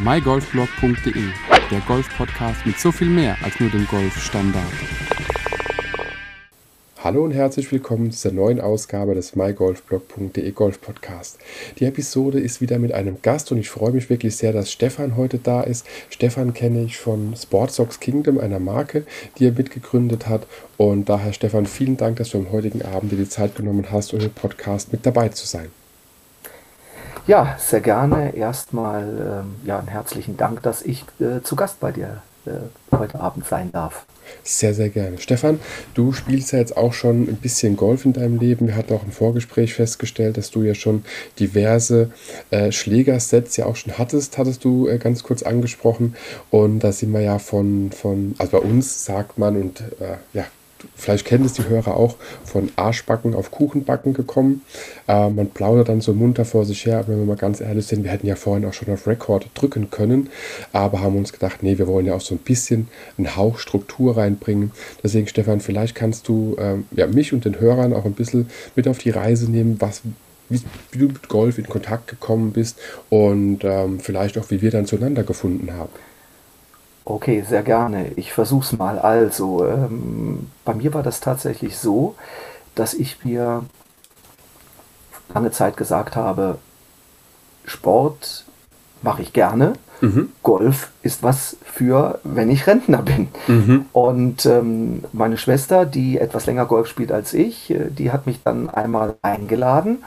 mygolfblog.de, der Golf-Podcast mit so viel mehr als nur dem Golfstandard. Hallo und herzlich willkommen zu der neuen Ausgabe des mygolfblog.de Golf Podcast. Die Episode ist wieder mit einem Gast und ich freue mich wirklich sehr, dass Stefan heute da ist. Stefan kenne ich von Sportsox Kingdom, einer Marke, die er mitgegründet hat. Und daher, Stefan, vielen Dank, dass du am heutigen Abend dir die Zeit genommen hast, um im Podcast mit dabei zu sein. Ja, sehr gerne. Erstmal ähm, ja, einen herzlichen Dank, dass ich äh, zu Gast bei dir äh, heute Abend sein darf. Sehr, sehr gerne. Stefan, du spielst ja jetzt auch schon ein bisschen Golf in deinem Leben. Wir hatten auch im Vorgespräch festgestellt, dass du ja schon diverse äh, Schlägersets ja auch schon hattest, hattest du äh, ganz kurz angesprochen. Und da sind wir ja von, von also bei uns sagt man und äh, ja, vielleicht kennen es die Hörer auch, von Arschbacken auf Kuchenbacken gekommen. Äh, man plaudert dann so munter vor sich her, aber wenn wir mal ganz ehrlich sind, wir hätten ja vorhin auch schon auf Rekord drücken können, aber haben uns gedacht, nee, wir wollen ja auch so ein bisschen einen Hauch Struktur reinbringen. Deswegen, Stefan, vielleicht kannst du ähm, ja, mich und den Hörern auch ein bisschen mit auf die Reise nehmen, was, wie, wie, du mit Golf in Kontakt gekommen bist und ähm, vielleicht auch, wie wir dann zueinander gefunden haben. Okay, sehr gerne. Ich versuche es mal. Also, ähm, bei mir war das tatsächlich so, dass ich mir lange Zeit gesagt habe, Sport mache ich gerne. Mhm. Golf ist was für, wenn ich Rentner bin. Mhm. Und ähm, meine Schwester, die etwas länger Golf spielt als ich, äh, die hat mich dann einmal eingeladen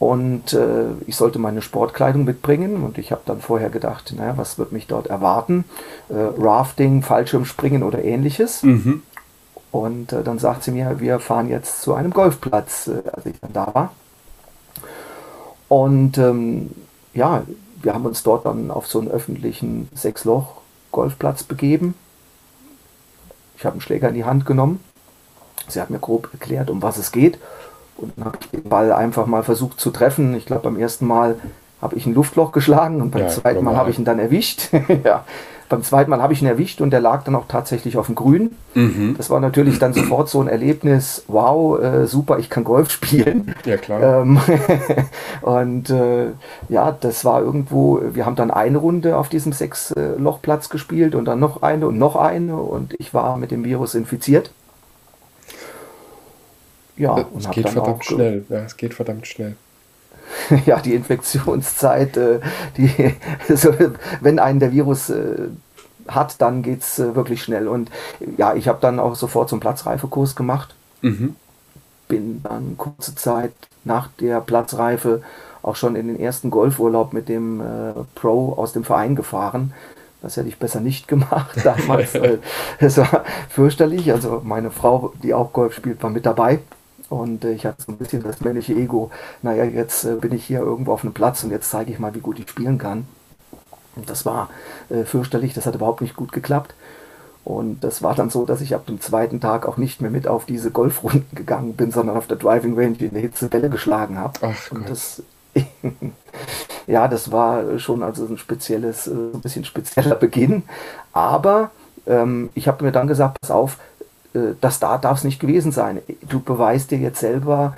und äh, ich sollte meine Sportkleidung mitbringen und ich habe dann vorher gedacht, naja, was wird mich dort erwarten? Äh, Rafting, Fallschirmspringen oder ähnliches. Mhm. Und äh, dann sagt sie mir, wir fahren jetzt zu einem Golfplatz, äh, als ich dann da war. Und ähm, ja, wir haben uns dort dann auf so einen öffentlichen Sechsloch-Golfplatz begeben. Ich habe einen Schläger in die Hand genommen. Sie hat mir grob erklärt, um was es geht. Und dann habe ich den Ball einfach mal versucht zu treffen. Ich glaube, beim ersten Mal habe ich ein Luftloch geschlagen und beim ja, zweiten Mal habe ich ihn dann erwischt. ja. Beim zweiten Mal habe ich ihn erwischt und der lag dann auch tatsächlich auf dem Grün. Mhm. Das war natürlich dann sofort so ein Erlebnis, wow, äh, super, ich kann Golf spielen. Ja, klar. Ähm, und äh, ja, das war irgendwo, wir haben dann eine Runde auf diesem Sechs-Loch-Platz gespielt und dann noch eine und noch eine und ich war mit dem Virus infiziert. Ja, es geht verdammt schnell. Ja, es geht verdammt schnell. ja, die Infektionszeit, äh, die, also, wenn einen der Virus äh, hat, dann geht es äh, wirklich schnell. Und ja, ich habe dann auch sofort so einen Platzreifekurs gemacht. Mhm. Bin dann kurze Zeit nach der Platzreife auch schon in den ersten Golfurlaub mit dem äh, Pro aus dem Verein gefahren. Das hätte ich besser nicht gemacht damals. es war fürchterlich. Also meine Frau, die auch Golf spielt, war mit dabei. Und äh, ich hatte so ein bisschen das männliche Ego. Naja, jetzt äh, bin ich hier irgendwo auf einem Platz und jetzt zeige ich mal, wie gut ich spielen kann. Und das war äh, fürchterlich, das hat überhaupt nicht gut geklappt. Und das war dann so, dass ich ab dem zweiten Tag auch nicht mehr mit auf diese Golfrunden gegangen bin, sondern auf der Driving Range in der Hitze Bälle geschlagen habe. Ach und das, ja, das war schon also ein spezielles, ein bisschen spezieller Beginn. Aber ähm, ich habe mir dann gesagt, pass auf, das da darf es nicht gewesen sein. Du beweist dir jetzt selber,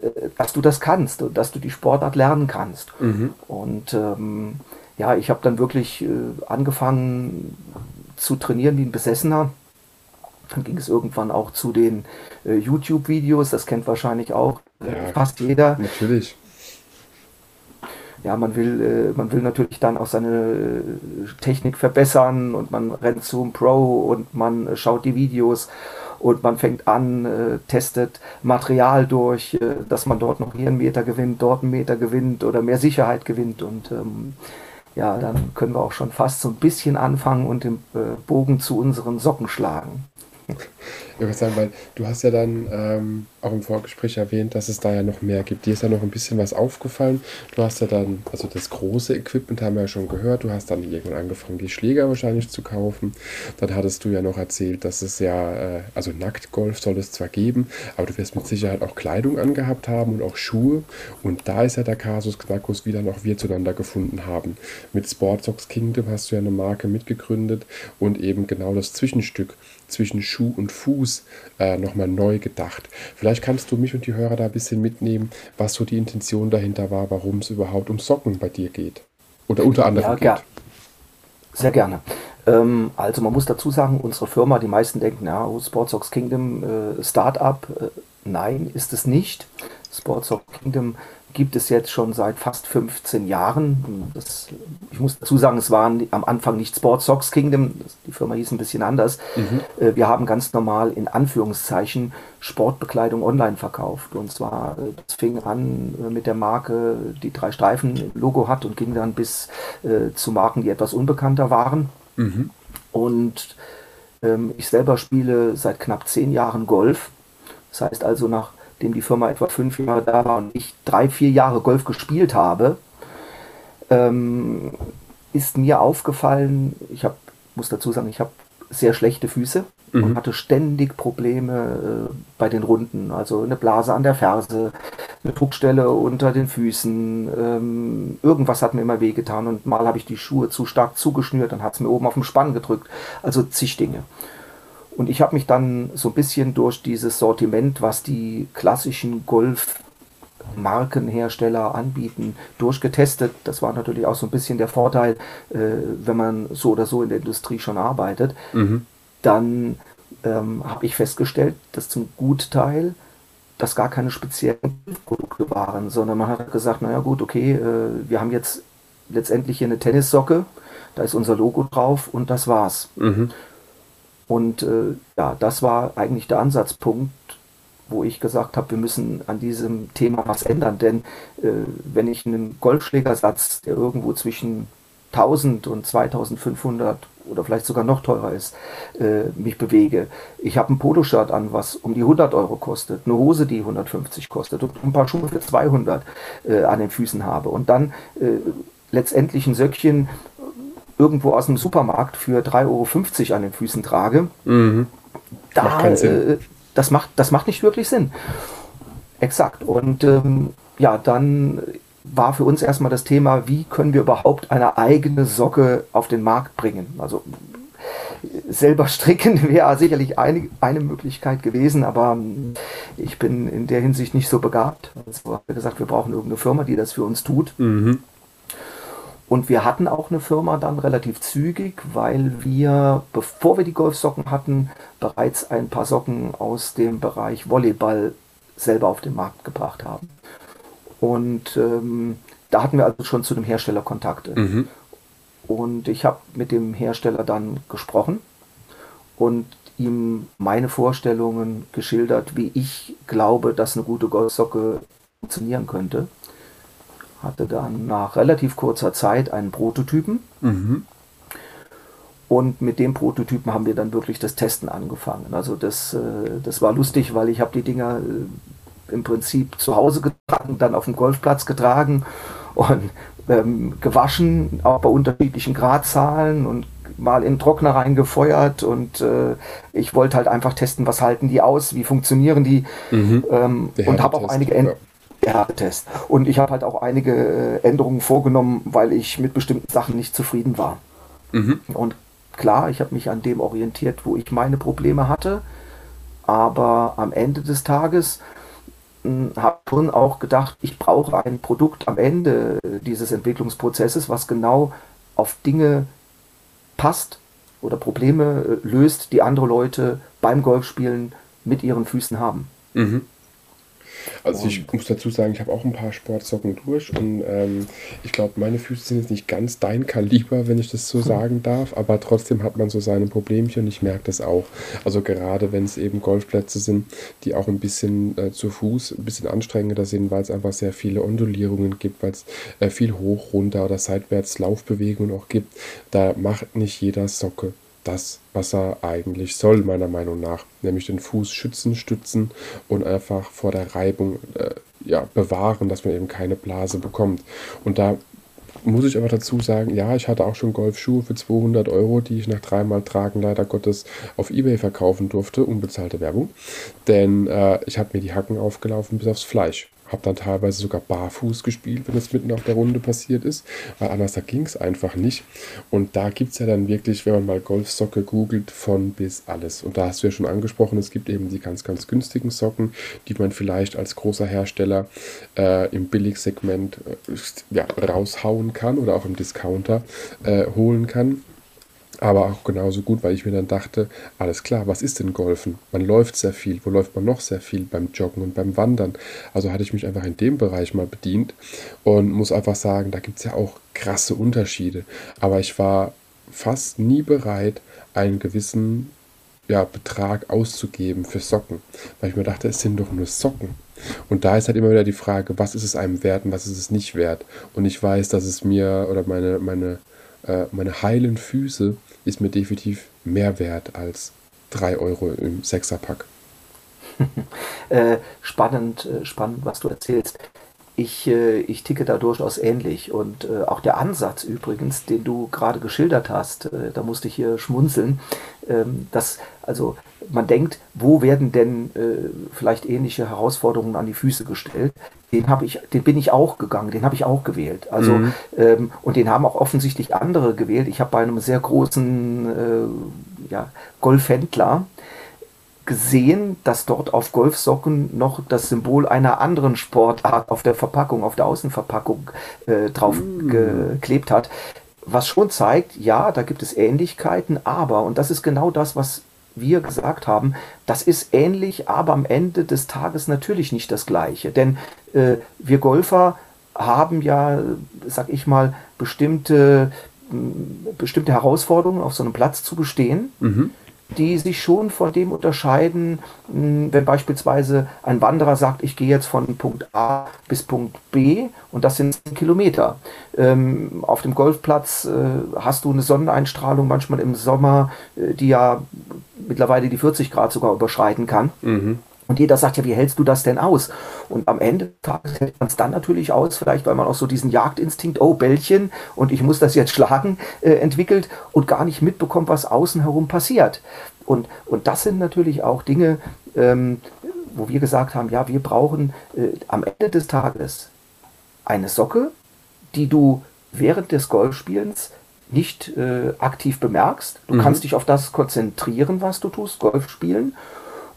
äh, dass du das kannst und dass du die Sportart lernen kannst. Mhm. Und ähm, ja, ich habe dann wirklich äh, angefangen zu trainieren wie ein Besessener. Dann ging es irgendwann auch zu den äh, YouTube-Videos, das kennt wahrscheinlich auch ja, fast jeder. Natürlich ja, man will, äh, man will natürlich dann auch seine äh, Technik verbessern und man rennt zum Pro und man äh, schaut die Videos und man fängt an, testet Material durch, dass man dort noch hier einen Meter gewinnt, dort einen Meter gewinnt oder mehr Sicherheit gewinnt und ähm, ja, dann können wir auch schon fast so ein bisschen anfangen und den Bogen zu unseren Socken schlagen. Ich würde sagen, weil du hast ja dann ähm, auch im Vorgespräch erwähnt, dass es da ja noch mehr gibt. Dir ist ja noch ein bisschen was aufgefallen. Du hast ja dann, also das große Equipment haben wir ja schon gehört, du hast dann irgendwann angefangen, die Schläger wahrscheinlich zu kaufen. Dann hattest du ja noch erzählt, dass es ja, äh, also Nacktgolf soll es zwar geben, aber du wirst mit Sicherheit auch Kleidung angehabt haben und auch Schuhe. Und da ist ja der Kasus Knackus, wie dann auch wir zueinander gefunden haben. Mit Sportsox Kingdom hast du ja eine Marke mitgegründet und eben genau das Zwischenstück zwischen Schuh und Fuß äh, nochmal neu gedacht. Vielleicht kannst du mich und die Hörer da ein bisschen mitnehmen, was so die Intention dahinter war, warum es überhaupt um Socken bei dir geht. Oder unter anderem ja, geht. Sehr gerne. Ähm, also man muss dazu sagen, unsere Firma, die meisten denken, ja, oh, Sportsox Kingdom, äh, Startup. Äh, nein, ist es nicht. Sportsox Kingdom gibt es jetzt schon seit fast 15 Jahren. Das, ich muss dazu sagen, es war am Anfang nicht Sport Socks Kingdom, die Firma hieß ein bisschen anders. Mhm. Äh, wir haben ganz normal in Anführungszeichen Sportbekleidung online verkauft. Und zwar, äh, das fing an äh, mit der Marke, die drei Streifen Logo hat und ging dann bis äh, zu Marken, die etwas unbekannter waren. Mhm. Und ähm, ich selber spiele seit knapp zehn Jahren Golf. Das heißt also nach dem die Firma etwa fünf Jahre da war und ich drei, vier Jahre Golf gespielt habe, ähm, ist mir aufgefallen, ich hab, muss dazu sagen, ich habe sehr schlechte Füße mhm. und hatte ständig Probleme äh, bei den Runden. Also eine Blase an der Ferse, eine Druckstelle unter den Füßen, ähm, irgendwas hat mir immer wehgetan und mal habe ich die Schuhe zu stark zugeschnürt, dann hat es mir oben auf dem Spann gedrückt. Also zig Dinge. Und ich habe mich dann so ein bisschen durch dieses Sortiment, was die klassischen Golf-Markenhersteller anbieten, durchgetestet. Das war natürlich auch so ein bisschen der Vorteil, äh, wenn man so oder so in der Industrie schon arbeitet. Mhm. Dann ähm, habe ich festgestellt, dass zum Gutteil das gar keine speziellen Produkte waren, sondern man hat gesagt, naja gut, okay, äh, wir haben jetzt letztendlich hier eine Tennissocke, da ist unser Logo drauf und das war's. Mhm. Und äh, ja, das war eigentlich der Ansatzpunkt, wo ich gesagt habe, wir müssen an diesem Thema was ändern. Denn äh, wenn ich einen Golfschlägersatz, der irgendwo zwischen 1000 und 2500 oder vielleicht sogar noch teurer ist, äh, mich bewege. Ich habe ein Poloshirt an, was um die 100 Euro kostet, eine Hose, die 150 kostet und ein paar Schuhe für 200 äh, an den Füßen habe und dann äh, letztendlich ein Söckchen irgendwo aus dem Supermarkt für 3,50 Euro an den Füßen trage, mhm. da, macht äh, das, macht, das macht nicht wirklich Sinn. Exakt. Und ähm, ja, dann war für uns erstmal das Thema, wie können wir überhaupt eine eigene Socke auf den Markt bringen. Also selber stricken wäre sicherlich eine, eine Möglichkeit gewesen, aber ähm, ich bin in der Hinsicht nicht so begabt. Also haben wir gesagt, wir brauchen irgendeine Firma, die das für uns tut. Mhm. Und wir hatten auch eine Firma dann relativ zügig, weil wir, bevor wir die Golfsocken hatten, bereits ein paar Socken aus dem Bereich Volleyball selber auf den Markt gebracht haben. Und ähm, da hatten wir also schon zu dem Hersteller Kontakte. Mhm. Und ich habe mit dem Hersteller dann gesprochen und ihm meine Vorstellungen geschildert, wie ich glaube, dass eine gute Golfsocke funktionieren könnte hatte dann nach relativ kurzer Zeit einen Prototypen. Mhm. Und mit dem Prototypen haben wir dann wirklich das Testen angefangen. Also das, äh, das war lustig, weil ich habe die Dinger äh, im Prinzip zu Hause getragen, dann auf dem Golfplatz getragen und ähm, gewaschen, auch bei unterschiedlichen Gradzahlen und mal in den Trockner reingefeuert und äh, ich wollte halt einfach testen, was halten die aus, wie funktionieren die mhm. ähm, und habe auch einige Ent Härtetest. Und ich habe halt auch einige äh, Änderungen vorgenommen, weil ich mit bestimmten Sachen nicht zufrieden war. Mhm. Und klar, ich habe mich an dem orientiert, wo ich meine Probleme hatte. Aber am Ende des Tages hm, habe schon auch gedacht, ich brauche ein Produkt am Ende dieses Entwicklungsprozesses, was genau auf Dinge passt oder Probleme äh, löst, die andere Leute beim Golfspielen mit ihren Füßen haben. Mhm. Also ich muss dazu sagen, ich habe auch ein paar Sportsocken durch und ähm, ich glaube, meine Füße sind jetzt nicht ganz dein Kaliber, wenn ich das so sagen darf, aber trotzdem hat man so seine Problemchen und ich merke das auch. Also gerade wenn es eben Golfplätze sind, die auch ein bisschen äh, zu Fuß ein bisschen anstrengender sind, weil es einfach sehr viele Ondulierungen gibt, weil es äh, viel hoch, runter oder seitwärts Laufbewegungen auch gibt, da macht nicht jeder Socke das, was er eigentlich soll, meiner Meinung nach. Nämlich den Fuß schützen, stützen und einfach vor der Reibung äh, ja, bewahren, dass man eben keine Blase bekommt. Und da muss ich aber dazu sagen, ja, ich hatte auch schon Golfschuhe für 200 Euro, die ich nach dreimal Tragen leider Gottes auf Ebay verkaufen durfte, unbezahlte Werbung. Denn äh, ich habe mir die Hacken aufgelaufen bis aufs Fleisch habe dann teilweise sogar barfuß gespielt, wenn es mitten auf der Runde passiert ist, weil anders da ging es einfach nicht. Und da gibt es ja dann wirklich, wenn man mal Golfsocke googelt, von bis alles. Und da hast du ja schon angesprochen, es gibt eben die ganz, ganz günstigen Socken, die man vielleicht als großer Hersteller äh, im Billigsegment äh, ja, raushauen kann oder auch im Discounter äh, holen kann. Aber auch genauso gut, weil ich mir dann dachte, alles klar, was ist denn Golfen? Man läuft sehr viel, wo läuft man noch sehr viel? Beim Joggen und beim Wandern. Also hatte ich mich einfach in dem Bereich mal bedient und muss einfach sagen, da gibt es ja auch krasse Unterschiede. Aber ich war fast nie bereit, einen gewissen ja, Betrag auszugeben für Socken, weil ich mir dachte, es sind doch nur Socken. Und da ist halt immer wieder die Frage, was ist es einem wert und was ist es nicht wert. Und ich weiß, dass es mir oder meine, meine, äh, meine heilen Füße ist mir definitiv mehr wert als 3 Euro im Sechserpack. äh, spannend, äh, spannend, was du erzählst. Ich, äh, ich ticke da durchaus ähnlich. Und äh, auch der Ansatz übrigens, den du gerade geschildert hast, äh, da musste ich hier schmunzeln, ähm, dass also man denkt, wo werden denn äh, vielleicht ähnliche Herausforderungen an die Füße gestellt? Den habe ich, den bin ich auch gegangen, den habe ich auch gewählt. Also mhm. ähm, und den haben auch offensichtlich andere gewählt. Ich habe bei einem sehr großen äh, ja, Golfhändler gesehen, dass dort auf Golfsocken noch das Symbol einer anderen Sportart auf der Verpackung, auf der Außenverpackung äh, drauf mm. geklebt hat. Was schon zeigt, ja, da gibt es Ähnlichkeiten, aber, und das ist genau das, was wir gesagt haben, das ist ähnlich, aber am Ende des Tages natürlich nicht das Gleiche. Denn äh, wir Golfer haben ja, sag ich mal, bestimmte, bestimmte Herausforderungen auf so einem Platz zu bestehen. Mhm die sich schon von dem unterscheiden, hm, wenn beispielsweise ein Wanderer sagt, ich gehe jetzt von Punkt A bis Punkt B und das sind Kilometer. Ähm, auf dem Golfplatz äh, hast du eine Sonneneinstrahlung manchmal im Sommer, äh, die ja mittlerweile die 40 Grad sogar überschreiten kann. Mhm. Und jeder sagt ja, wie hältst du das denn aus? Und am Ende hält man es dann natürlich aus, vielleicht weil man auch so diesen Jagdinstinkt, oh Bällchen und ich muss das jetzt schlagen, äh, entwickelt und gar nicht mitbekommt, was außen herum passiert. Und, und das sind natürlich auch Dinge, ähm, wo wir gesagt haben, ja, wir brauchen äh, am Ende des Tages eine Socke, die du während des Golfspielens nicht äh, aktiv bemerkst. Du mhm. kannst dich auf das konzentrieren, was du tust, Golf spielen.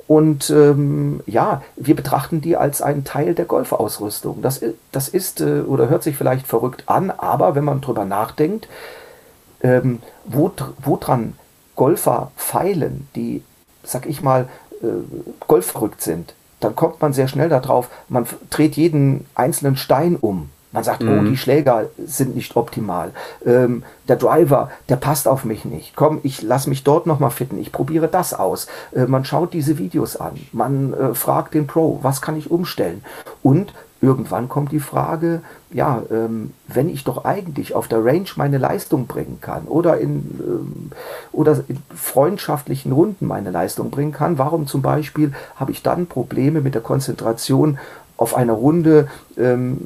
Und ähm, ja, wir betrachten die als einen Teil der Golfausrüstung. Das, das ist äh, oder hört sich vielleicht verrückt an, aber wenn man drüber nachdenkt, ähm, wo, woran Golfer feilen, die, sag ich mal, äh, golfverrückt sind, dann kommt man sehr schnell darauf, man dreht jeden einzelnen Stein um. Man sagt, oh, mhm. oh, die Schläger sind nicht optimal. Ähm, der Driver, der passt auf mich nicht. Komm, ich lass mich dort nochmal fitten. Ich probiere das aus. Äh, man schaut diese Videos an. Man äh, fragt den Pro, was kann ich umstellen? Und irgendwann kommt die Frage, ja, ähm, wenn ich doch eigentlich auf der Range meine Leistung bringen kann oder in, ähm, oder in freundschaftlichen Runden meine Leistung bringen kann, warum zum Beispiel habe ich dann Probleme mit der Konzentration auf einer Runde, ähm,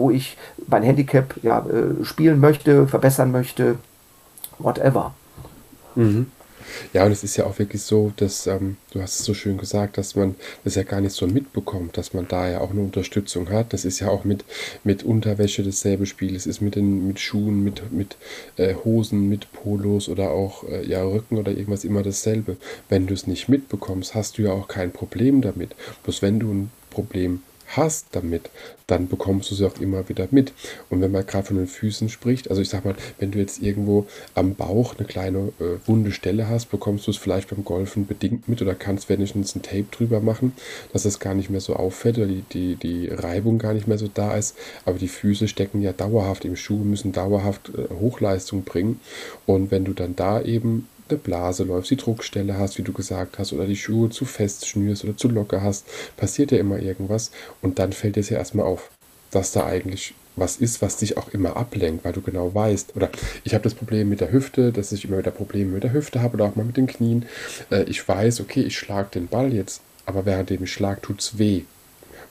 wo ich mein Handicap ja, äh, spielen möchte, verbessern möchte, whatever. Mhm. Ja, und es ist ja auch wirklich so, dass, ähm, du hast es so schön gesagt, dass man das ja gar nicht so mitbekommt, dass man da ja auch eine Unterstützung hat. Das ist ja auch mit, mit Unterwäsche dasselbe Spiel. Es ist mit, den, mit Schuhen, mit, mit äh, Hosen, mit Polos oder auch äh, ja, Rücken oder irgendwas immer dasselbe. Wenn du es nicht mitbekommst, hast du ja auch kein Problem damit. Bloß wenn du ein Problem hast damit, dann bekommst du sie auch immer wieder mit. Und wenn man gerade von den Füßen spricht, also ich sag mal, wenn du jetzt irgendwo am Bauch eine kleine äh, wunde Stelle hast, bekommst du es vielleicht beim Golfen bedingt mit oder kannst wenigstens ein Tape drüber machen, dass es gar nicht mehr so auffällt oder die, die, die Reibung gar nicht mehr so da ist. Aber die Füße stecken ja dauerhaft im Schuh, müssen dauerhaft äh, Hochleistung bringen. Und wenn du dann da eben eine Blase läufst, die Druckstelle hast, wie du gesagt hast, oder die Schuhe zu fest schnürst oder zu locker hast, passiert ja immer irgendwas und dann fällt es ja erstmal auf, dass da eigentlich was ist, was dich auch immer ablenkt, weil du genau weißt, oder ich habe das Problem mit der Hüfte, dass ich immer wieder Probleme mit der Hüfte habe oder auch mal mit den Knien. Äh, ich weiß, okay, ich schlage den Ball jetzt, aber während dem schlag, tut es weh.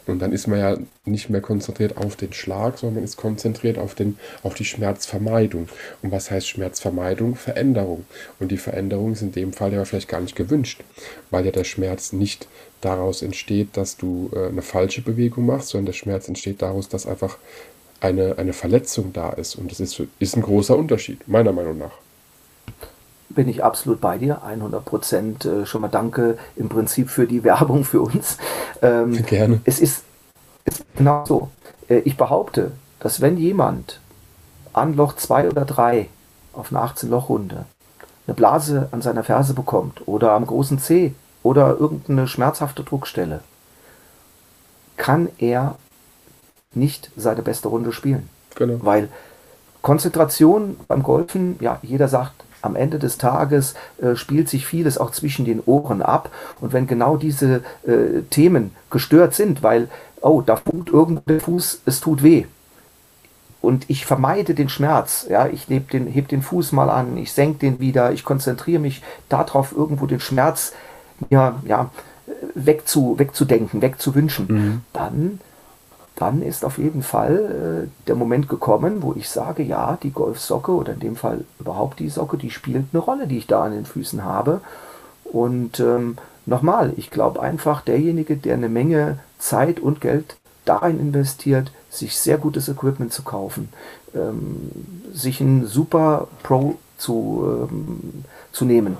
Und dann ist man ja nicht mehr konzentriert auf den Schlag, sondern man ist konzentriert auf, den, auf die Schmerzvermeidung. Und was heißt Schmerzvermeidung? Veränderung. Und die Veränderung ist in dem Fall ja vielleicht gar nicht gewünscht, weil ja der Schmerz nicht daraus entsteht, dass du äh, eine falsche Bewegung machst, sondern der Schmerz entsteht daraus, dass einfach eine, eine Verletzung da ist. Und das ist, ist ein großer Unterschied, meiner Meinung nach bin ich absolut bei dir, 100 Prozent. Äh, schon mal danke im Prinzip für die Werbung für uns. Ähm, Gerne. Es ist, es ist genau so. Äh, ich behaupte, dass wenn jemand an Loch 2 oder 3 auf eine 18-Loch-Runde eine Blase an seiner Ferse bekommt oder am großen Zeh oder irgendeine schmerzhafte Druckstelle, kann er nicht seine beste Runde spielen. Genau. Weil Konzentration beim Golfen, ja, jeder sagt, am Ende des Tages äh, spielt sich vieles auch zwischen den Ohren ab. Und wenn genau diese äh, Themen gestört sind, weil, oh, da funkt irgendwo der Fuß, es tut weh. Und ich vermeide den Schmerz. Ja, ich heb den, heb den Fuß mal an, ich senke den wieder, ich konzentriere mich darauf, irgendwo den Schmerz ja, ja, wegzu, wegzudenken, wegzuwünschen. Mhm. Dann dann ist auf jeden Fall äh, der Moment gekommen, wo ich sage, ja, die Golfsocke oder in dem Fall überhaupt die Socke, die spielt eine Rolle, die ich da an den Füßen habe. Und ähm, nochmal, ich glaube einfach, derjenige, der eine Menge Zeit und Geld darin investiert, sich sehr gutes Equipment zu kaufen, ähm, sich einen super Pro zu, ähm, zu nehmen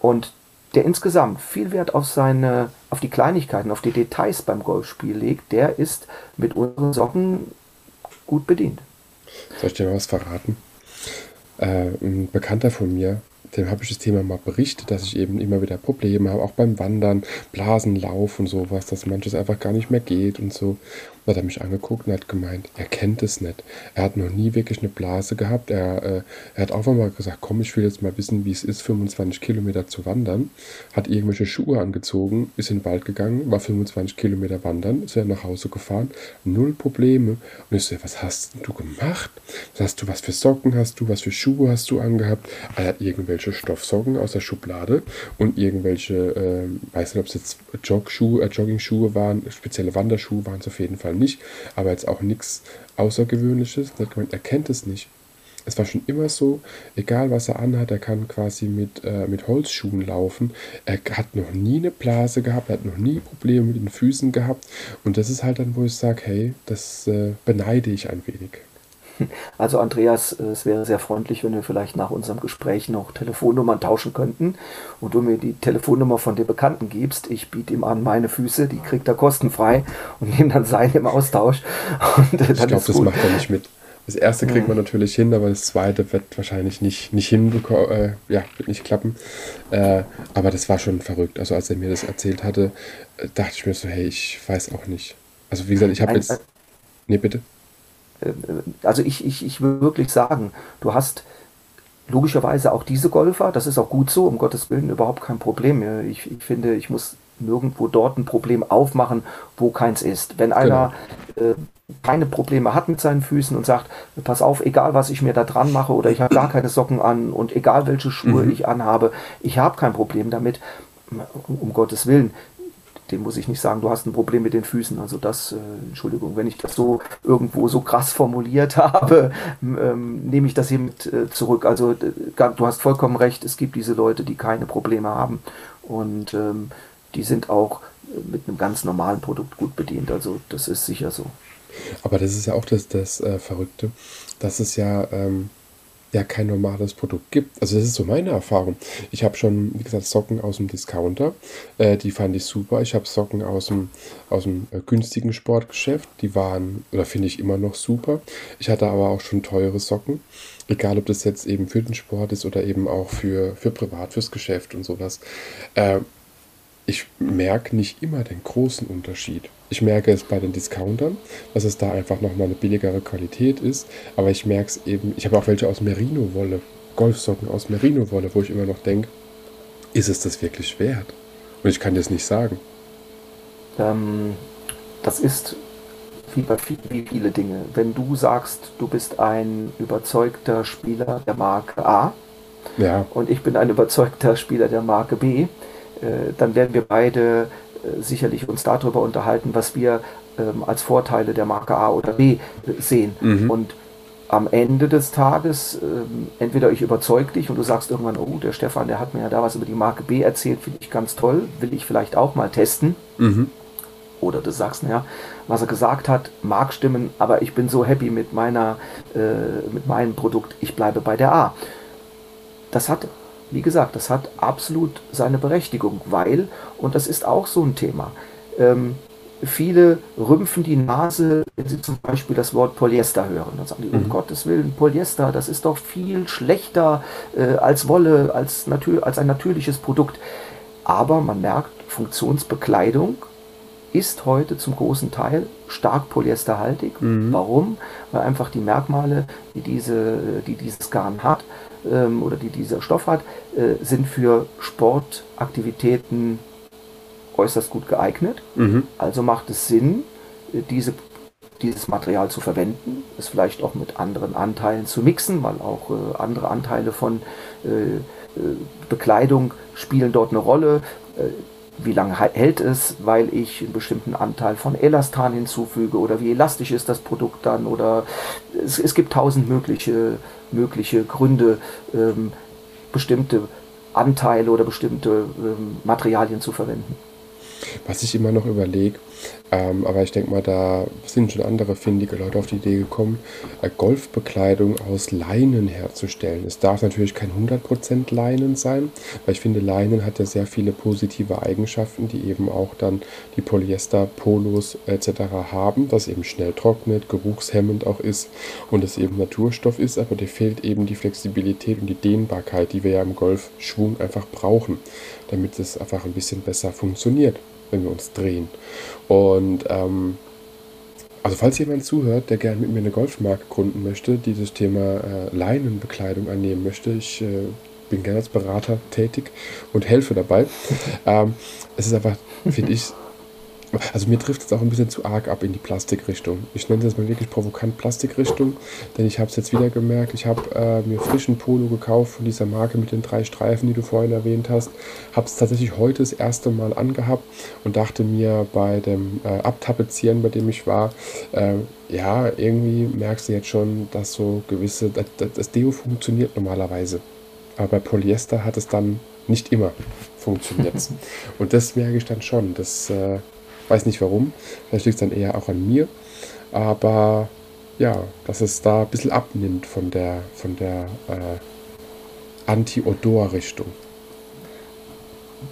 und der insgesamt viel Wert auf seine, auf die Kleinigkeiten, auf die Details beim Golfspiel legt, der ist mit unseren Socken gut bedient. Soll ich dir was verraten? Äh, ein Bekannter von mir, dem habe ich das Thema mal berichtet, dass ich eben immer wieder Probleme habe, auch beim Wandern, Blasenlauf und sowas, dass manches einfach gar nicht mehr geht und so hat er mich angeguckt und hat gemeint, er kennt es nicht. Er hat noch nie wirklich eine Blase gehabt. Er, äh, er hat auch einmal gesagt, komm, ich will jetzt mal wissen, wie es ist, 25 Kilometer zu wandern. Hat irgendwelche Schuhe angezogen, ist in den Wald gegangen, war 25 Kilometer wandern, ist er nach Hause gefahren, null Probleme. Und ich so, was hast du gemacht? Was hast du, was für Socken hast du, was für Schuhe hast du angehabt? Er hat irgendwelche Stoffsocken aus der Schublade und irgendwelche, äh, weiß nicht, ob es jetzt Jogschuhe, äh, Jogging-Schuhe waren, spezielle Wanderschuhe waren es auf jeden Fall nicht, aber jetzt auch nichts Außergewöhnliches. Er hat gemeint, er kennt es nicht. Es war schon immer so, egal was er anhat, er kann quasi mit, äh, mit Holzschuhen laufen. Er hat noch nie eine Blase gehabt, er hat noch nie Probleme mit den Füßen gehabt. Und das ist halt dann, wo ich sage, hey, das äh, beneide ich ein wenig. Also Andreas, äh, es wäre sehr freundlich, wenn wir vielleicht nach unserem Gespräch noch Telefonnummern tauschen könnten und du mir die Telefonnummer von dem Bekannten gibst. Ich biete ihm an meine Füße, die kriegt er kostenfrei und nehme dann seine im Austausch. Und, äh, ich glaube, das macht er nicht mit. Das erste kriegt man natürlich hin, aber das zweite wird wahrscheinlich nicht, nicht hinbekommen, äh, ja, wird nicht klappen. Äh, aber das war schon verrückt. Also als er mir das erzählt hatte, äh, dachte ich mir so, hey, ich weiß auch nicht. Also wie gesagt, ich habe jetzt. Nee, bitte. Äh, also ich, ich, ich will wirklich sagen, du hast logischerweise auch diese Golfer, das ist auch gut so, um Gottes Willen überhaupt kein Problem. Ich, ich finde, ich muss nirgendwo dort ein Problem aufmachen, wo keins ist. Wenn einer genau. äh, keine Probleme hat mit seinen Füßen und sagt, pass auf, egal was ich mir da dran mache oder ich habe gar keine Socken an und egal welche Schuhe mhm. ich anhabe, ich habe kein Problem damit, um Gottes Willen dem muss ich nicht sagen, du hast ein Problem mit den Füßen. Also das, äh, Entschuldigung, wenn ich das so irgendwo so krass formuliert habe, ähm, nehme ich das hiermit äh, zurück. Also du hast vollkommen recht, es gibt diese Leute, die keine Probleme haben und ähm, die sind auch äh, mit einem ganz normalen Produkt gut bedient. Also das ist sicher so. Aber das ist ja auch das, das äh, Verrückte, dass es ja ähm, ja kein normales Produkt gibt. Also das ist so meine Erfahrung. Ich habe schon, wie gesagt, Socken aus dem Discounter. Äh, die fand ich super. Ich habe Socken aus dem, aus dem äh, günstigen Sportgeschäft. Die waren, oder finde ich immer noch super. Ich hatte aber auch schon teure Socken. Egal, ob das jetzt eben für den Sport ist oder eben auch für, für privat, fürs Geschäft und sowas. Äh, ich merke nicht immer den großen Unterschied. Ich merke es bei den Discountern, dass es da einfach nochmal eine billigere Qualität ist. Aber ich merke es eben, ich habe auch welche aus Merino-Wolle, Golfsocken aus Merino-Wolle, wo ich immer noch denke, ist es das wirklich wert? Und ich kann das nicht sagen. Ähm, das ist wie bei viel, wie viele Dinge. Wenn du sagst, du bist ein überzeugter Spieler der Marke A ja. und ich bin ein überzeugter Spieler der Marke B, äh, dann werden wir beide sicherlich uns darüber unterhalten, was wir ähm, als Vorteile der Marke A oder B äh, sehen. Mhm. Und am Ende des Tages, ähm, entweder ich überzeug dich und du sagst irgendwann, oh, der Stefan, der hat mir ja da was über die Marke B erzählt, finde ich ganz toll, will ich vielleicht auch mal testen. Mhm. Oder du sagst, naja, was er gesagt hat, mag stimmen, aber ich bin so happy mit meiner, äh, mit meinem Produkt, ich bleibe bei der A. Das hat wie gesagt, das hat absolut seine Berechtigung, weil, und das ist auch so ein Thema, ähm, viele rümpfen die Nase, wenn sie zum Beispiel das Wort Polyester hören. Dann sagen die, um mhm. Gottes Willen, Polyester, das ist doch viel schlechter äh, als Wolle, als, als ein natürliches Produkt. Aber man merkt, Funktionsbekleidung ist heute zum großen Teil stark polyesterhaltig. Mhm. Warum? Weil einfach die Merkmale, die, diese, die dieses Garn hat ähm, oder die dieser Stoff hat, äh, sind für Sportaktivitäten äußerst gut geeignet. Mhm. Also macht es Sinn, äh, diese, dieses Material zu verwenden, es vielleicht auch mit anderen Anteilen zu mixen, weil auch äh, andere Anteile von äh, äh Bekleidung spielen dort eine Rolle. Wie lange hält es, weil ich einen bestimmten Anteil von Elastan hinzufüge oder wie elastisch ist das Produkt dann oder es, es gibt tausend mögliche, mögliche Gründe, ähm, bestimmte Anteile oder bestimmte ähm, Materialien zu verwenden. Was ich immer noch überlege, ähm, aber ich denke mal, da sind schon andere findige Leute auf die Idee gekommen, äh, Golfbekleidung aus Leinen herzustellen. Es darf natürlich kein 100% Leinen sein, weil ich finde, Leinen hat ja sehr viele positive Eigenschaften, die eben auch dann die Polyester-Polos etc. haben, dass eben schnell trocknet, geruchshemmend auch ist und es eben Naturstoff ist, aber dir fehlt eben die Flexibilität und die Dehnbarkeit, die wir ja im Golfschwung einfach brauchen, damit es einfach ein bisschen besser funktioniert wenn wir uns drehen. Und ähm, also falls jemand zuhört, der gerne mit mir eine Golfmarke gründen möchte, die das Thema äh, Leinenbekleidung annehmen möchte, ich äh, bin gerne als Berater tätig und helfe dabei. ähm, es ist einfach, finde ich, also mir trifft es auch ein bisschen zu arg ab in die Plastikrichtung. Ich nenne das mal wirklich provokant Plastikrichtung, denn ich habe es jetzt wieder gemerkt. Ich habe äh, mir frischen Polo gekauft von dieser Marke mit den drei Streifen, die du vorhin erwähnt hast. Habe es tatsächlich heute das erste Mal angehabt und dachte mir bei dem äh, Abtapezieren, bei dem ich war, äh, ja, irgendwie merkst du jetzt schon, dass so gewisse, das, das Deo funktioniert normalerweise. Aber bei Polyester hat es dann nicht immer funktioniert. und das merke ich dann schon. Das äh, Weiß nicht warum. Vielleicht liegt es dann eher auch an mir. Aber ja, dass es da ein bisschen abnimmt von der, von der äh, Anti-Odor-Richtung.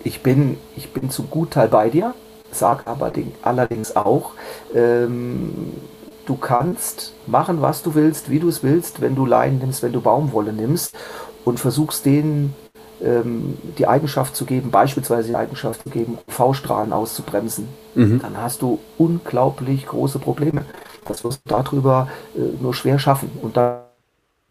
Ich bin, ich bin zum Gutteil bei dir, sag aber den, allerdings auch, ähm, du kannst machen, was du willst, wie du es willst, wenn du Leinen nimmst, wenn du Baumwolle nimmst und versuchst den ähm, die Eigenschaft zu geben, beispielsweise die Eigenschaft zu geben, V-Strahlen auszubremsen, mhm. dann hast du unglaublich große Probleme. Das wirst du darüber äh, nur schwer schaffen. Und dann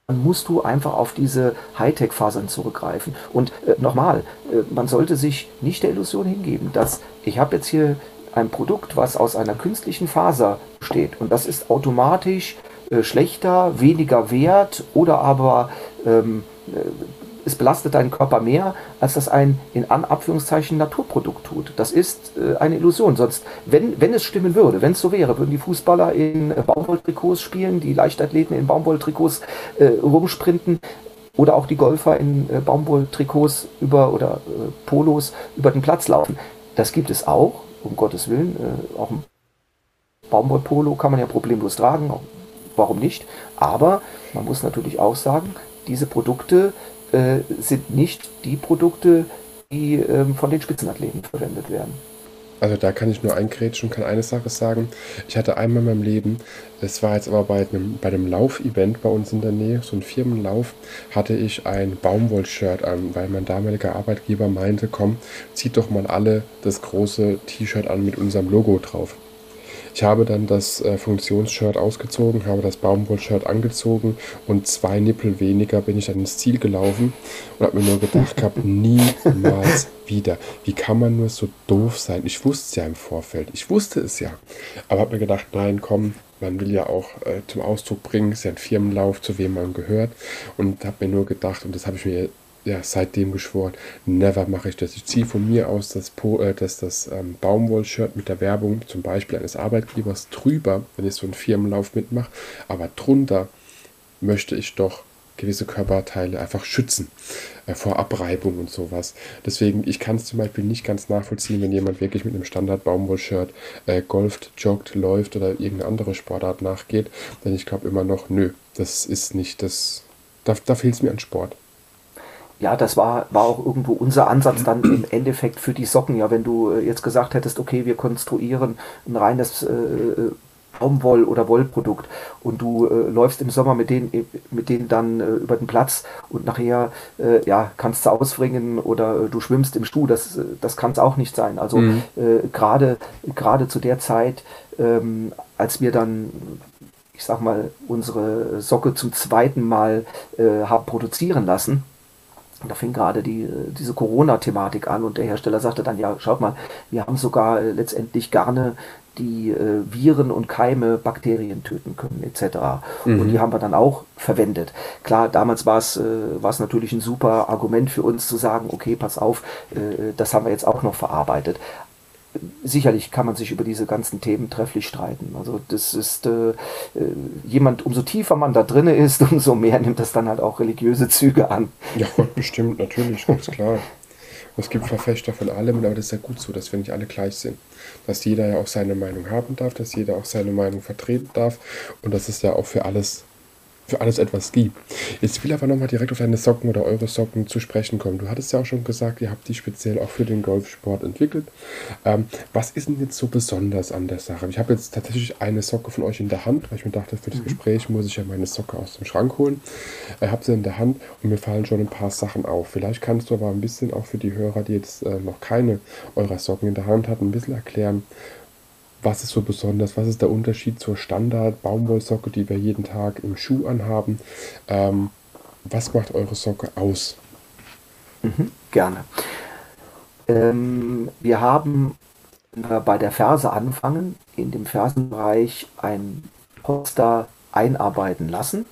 musst du einfach auf diese Hightech-Fasern zurückgreifen. Und äh, nochmal, äh, man sollte sich nicht der Illusion hingeben, dass ich habe jetzt hier ein Produkt, was aus einer künstlichen Faser besteht und das ist automatisch äh, schlechter, weniger wert oder aber ähm, äh, es belastet deinen Körper mehr, als das ein in Anführungszeichen Naturprodukt tut. Das ist äh, eine Illusion. Sonst, wenn, wenn es stimmen würde, wenn es so wäre, würden die Fußballer in äh, Baumwolltrikots spielen, die Leichtathleten in Baumwolltrikots äh, rumsprinten oder auch die Golfer in äh, Baumwolltrikots über oder äh, Polos über den Platz laufen. Das gibt es auch, um Gottes Willen. Äh, auch ein Baumwollpolo kann man ja problemlos tragen. Warum nicht? Aber man muss natürlich auch sagen, diese Produkte äh, sind nicht die Produkte, die ähm, von den Spitzenathleten verwendet werden. Also da kann ich nur einkrätschen und kann eine Sache sagen. Ich hatte einmal in meinem Leben, es war jetzt aber bei einem, bei einem Laufevent bei uns in der Nähe, so ein Firmenlauf, hatte ich ein Baumwollshirt an, weil mein damaliger Arbeitgeber meinte, komm, zieht doch mal alle das große T-Shirt an mit unserem Logo drauf. Ich habe dann das äh, Funktionsshirt ausgezogen, habe das Baumwollshirt angezogen und zwei Nippel weniger bin ich dann ins Ziel gelaufen und habe mir nur gedacht gehabt, niemals wieder. Wie kann man nur so doof sein? Ich wusste es ja im Vorfeld. Ich wusste es ja. Aber habe mir gedacht, nein, komm, man will ja auch äh, zum Ausdruck bringen, es ist ja ein Firmenlauf, zu wem man gehört. Und habe mir nur gedacht, und das habe ich mir ja, seitdem geschworen, never mache ich das. Ich ziehe von mir aus das, äh, das, das ähm, Baumwollshirt mit der Werbung zum Beispiel eines Arbeitgebers drüber, wenn ich so einen Firmenlauf mitmache, aber drunter möchte ich doch gewisse Körperteile einfach schützen äh, vor Abreibung und sowas. Deswegen, ich kann es zum Beispiel nicht ganz nachvollziehen, wenn jemand wirklich mit einem Standard-Baumwollshirt äh, golft, joggt, läuft oder irgendeine andere Sportart nachgeht. Denn ich glaube immer noch, nö, das ist nicht das, da, da fehlt es mir an Sport. Ja, das war, war auch irgendwo unser Ansatz dann im Endeffekt für die Socken. Ja, wenn du äh, jetzt gesagt hättest, okay, wir konstruieren ein reines äh, Baumwoll- oder Wollprodukt und du äh, läufst im Sommer mit denen, mit denen dann äh, über den Platz und nachher äh, ja, kannst du ausfringen oder äh, du schwimmst im Stuhl, das, das kann es auch nicht sein. Also mhm. gerade gerade zu der Zeit, ähm, als wir dann ich sag mal, unsere Socke zum zweiten Mal haben produzieren lassen, da fing gerade die, diese Corona-Thematik an und der Hersteller sagte dann, ja, schaut mal, wir haben sogar äh, letztendlich Garne, die äh, Viren und Keime, Bakterien töten können, etc. Mhm. Und die haben wir dann auch verwendet. Klar, damals war es äh, natürlich ein super Argument für uns zu sagen, okay, pass auf, äh, das haben wir jetzt auch noch verarbeitet sicherlich kann man sich über diese ganzen Themen trefflich streiten. Also das ist äh, äh, jemand, umso tiefer man da drin ist, umso mehr nimmt das dann halt auch religiöse Züge an. Ja, bestimmt, natürlich, ganz klar. Es gibt Verfechter von allem, aber das ist ja gut so, dass wir nicht alle gleich sind. Dass jeder ja auch seine Meinung haben darf, dass jeder auch seine Meinung vertreten darf und dass es ja auch für alles für alles etwas gibt. Jetzt will ich aber nochmal direkt auf deine Socken oder eure Socken zu sprechen kommen. Du hattest ja auch schon gesagt, ihr habt die speziell auch für den Golfsport entwickelt. Ähm, was ist denn jetzt so besonders an der Sache? Ich habe jetzt tatsächlich eine Socke von euch in der Hand, weil ich mir dachte, für das mhm. Gespräch muss ich ja meine Socke aus dem Schrank holen. Ich habe sie in der Hand und mir fallen schon ein paar Sachen auf. Vielleicht kannst du aber ein bisschen auch für die Hörer, die jetzt äh, noch keine eurer Socken in der Hand hatten, ein bisschen erklären, was ist so besonders? Was ist der Unterschied zur Standard-Baumwollsocke, die wir jeden Tag im Schuh anhaben? Ähm, was macht eure Socke aus? Mhm, gerne. Ähm, wir haben bei der Ferse anfangen, in dem Fersenbereich ein Poster einarbeiten lassen.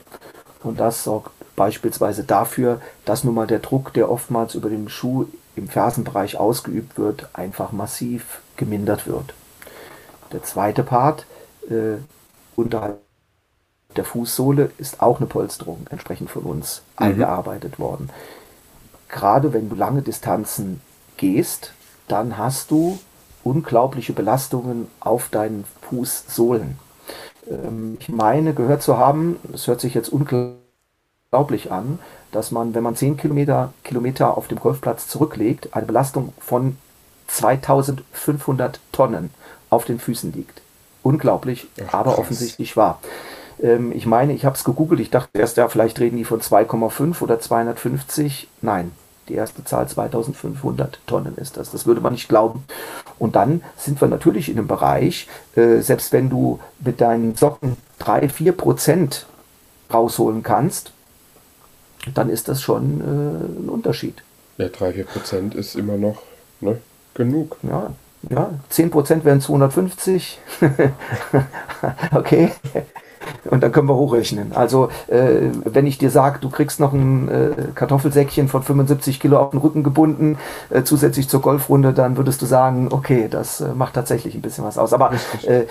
Und das sorgt beispielsweise dafür, dass nun mal der Druck, der oftmals über den Schuh im Fersenbereich ausgeübt wird, einfach massiv gemindert wird. Der zweite Part äh, unterhalb der Fußsohle ist auch eine Polsterung entsprechend von uns mhm. eingearbeitet worden. Gerade wenn du lange Distanzen gehst, dann hast du unglaubliche Belastungen auf deinen Fußsohlen. Ähm, ich meine gehört zu haben, es hört sich jetzt unglaublich an, dass man, wenn man 10 Kilometer, Kilometer auf dem Golfplatz zurücklegt, eine Belastung von 2500 Tonnen auf den Füßen liegt. Unglaublich, Ach, aber offensichtlich wahr. Ähm, ich meine, ich habe es gegoogelt, ich dachte erst, ja, vielleicht reden die von 2,5 oder 250. Nein, die erste Zahl 2500 Tonnen ist das. Das würde man nicht glauben. Und dann sind wir natürlich in einem Bereich, äh, selbst wenn du mit deinen Socken 3, 4 Prozent rausholen kannst, dann ist das schon äh, ein Unterschied. Ja, 3, 4 Prozent ist immer noch ne, genug. Ja, ja, 10% wären 250. okay. Und dann können wir hochrechnen. Also, äh, wenn ich dir sage, du kriegst noch ein äh, Kartoffelsäckchen von 75 Kilo auf den Rücken gebunden, äh, zusätzlich zur Golfrunde, dann würdest du sagen, okay, das äh, macht tatsächlich ein bisschen was aus. Aber äh,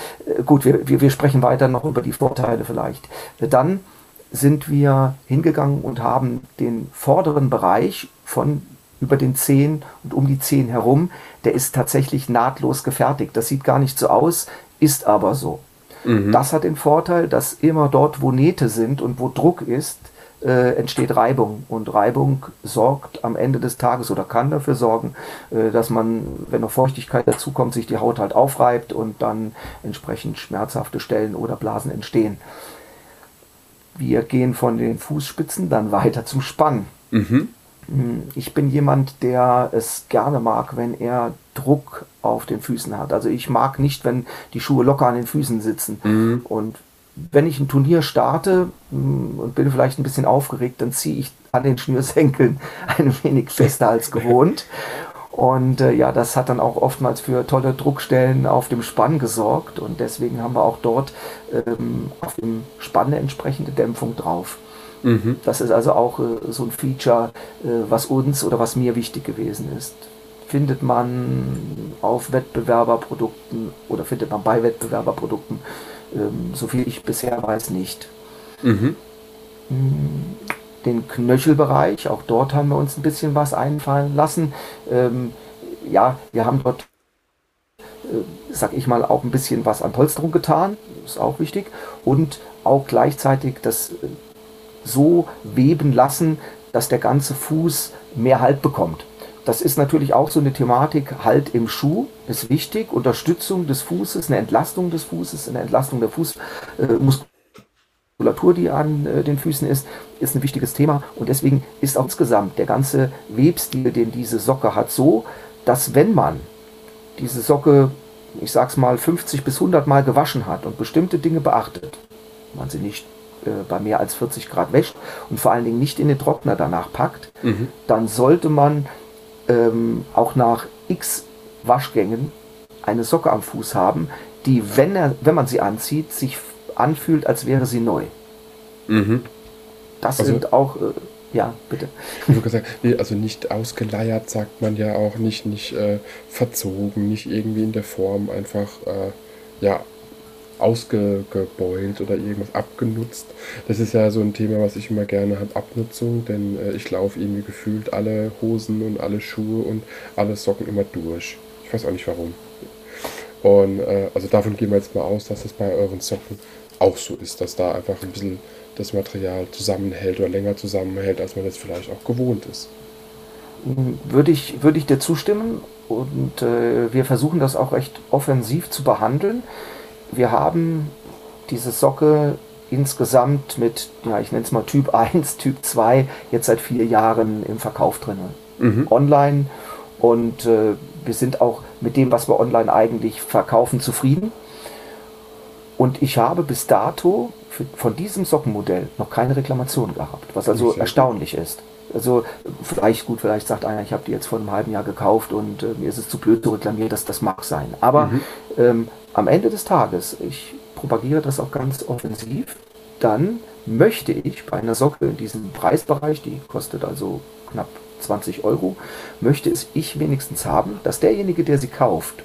gut, wir, wir, wir sprechen weiter noch über die Vorteile vielleicht. Dann sind wir hingegangen und haben den vorderen Bereich von über den Zehen und um die Zehen herum, der ist tatsächlich nahtlos gefertigt. Das sieht gar nicht so aus, ist aber so. Mhm. Das hat den Vorteil, dass immer dort, wo Nähte sind und wo Druck ist, äh, entsteht Reibung. Und Reibung sorgt am Ende des Tages oder kann dafür sorgen, äh, dass man, wenn noch Feuchtigkeit dazukommt, sich die Haut halt aufreibt und dann entsprechend schmerzhafte Stellen oder Blasen entstehen. Wir gehen von den Fußspitzen dann weiter zum Spann. Mhm. Ich bin jemand, der es gerne mag, wenn er Druck auf den Füßen hat. Also ich mag nicht, wenn die Schuhe locker an den Füßen sitzen. Mhm. Und wenn ich ein Turnier starte hm, und bin vielleicht ein bisschen aufgeregt, dann ziehe ich an den Schnürsenkeln ein wenig fester als gewohnt. Und äh, ja, das hat dann auch oftmals für tolle Druckstellen auf dem Spann gesorgt. Und deswegen haben wir auch dort ähm, auf dem Spann eine entsprechende Dämpfung drauf. Mhm. Das ist also auch äh, so ein Feature, äh, was uns oder was mir wichtig gewesen ist. Findet man auf Wettbewerberprodukten oder findet man bei Wettbewerberprodukten, ähm, so viel ich bisher weiß, nicht. Mhm. Mm, den Knöchelbereich, auch dort haben wir uns ein bisschen was einfallen lassen. Ähm, ja, wir haben dort äh, sag ich mal, auch ein bisschen was an Polsterung getan, ist auch wichtig. Und auch gleichzeitig das so weben lassen, dass der ganze Fuß mehr Halt bekommt. Das ist natürlich auch so eine Thematik, Halt im Schuh ist wichtig, Unterstützung des Fußes, eine Entlastung des Fußes, eine Entlastung der Fußmuskulatur, die an äh, den Füßen ist, ist ein wichtiges Thema. Und deswegen ist auch insgesamt der ganze Webstil, den diese Socke hat, so, dass wenn man diese Socke, ich sag's mal, 50 bis 100 Mal gewaschen hat und bestimmte Dinge beachtet, man sie nicht äh, bei mehr als 40 Grad wäscht und vor allen Dingen nicht in den Trockner danach packt, mhm. dann sollte man ähm, auch nach x Waschgängen eine Socke am Fuß haben, die, wenn, er, wenn man sie anzieht, sich anfühlt, als wäre sie neu. Mhm. Das also, sind auch, äh, ja, bitte. Gesagt, also nicht ausgeleiert, sagt man ja auch, nicht, nicht äh, verzogen, nicht irgendwie in der Form einfach, äh, ja, ausgebeult oder irgendwas abgenutzt. Das ist ja so ein Thema, was ich immer gerne habe, Abnutzung, denn äh, ich laufe irgendwie gefühlt alle Hosen und alle Schuhe und alle Socken immer durch. Ich weiß auch nicht warum. Und äh, also davon gehen wir jetzt mal aus, dass das bei euren Socken auch so ist, dass da einfach ein bisschen das Material zusammenhält oder länger zusammenhält, als man das vielleicht auch gewohnt ist. Würde ich, würde ich dir zustimmen und äh, wir versuchen das auch recht offensiv zu behandeln wir haben diese Socke insgesamt mit, ja, ich nenne es mal Typ 1, Typ 2, jetzt seit vier Jahren im Verkauf drin. Mhm. Online. Und äh, wir sind auch mit dem, was wir online eigentlich verkaufen, zufrieden. Und ich habe bis dato für, von diesem Sockenmodell noch keine Reklamation gehabt, was also erstaunlich ist. Also vielleicht gut, vielleicht sagt einer, ich habe die jetzt vor einem halben Jahr gekauft und äh, mir ist es zu blöd zu reklamieren, dass das mag sein. Aber mhm. ähm, am Ende des Tages, ich propagiere das auch ganz offensiv, dann möchte ich bei einer Socke in diesem Preisbereich, die kostet also knapp 20 Euro, möchte es ich wenigstens haben, dass derjenige, der sie kauft,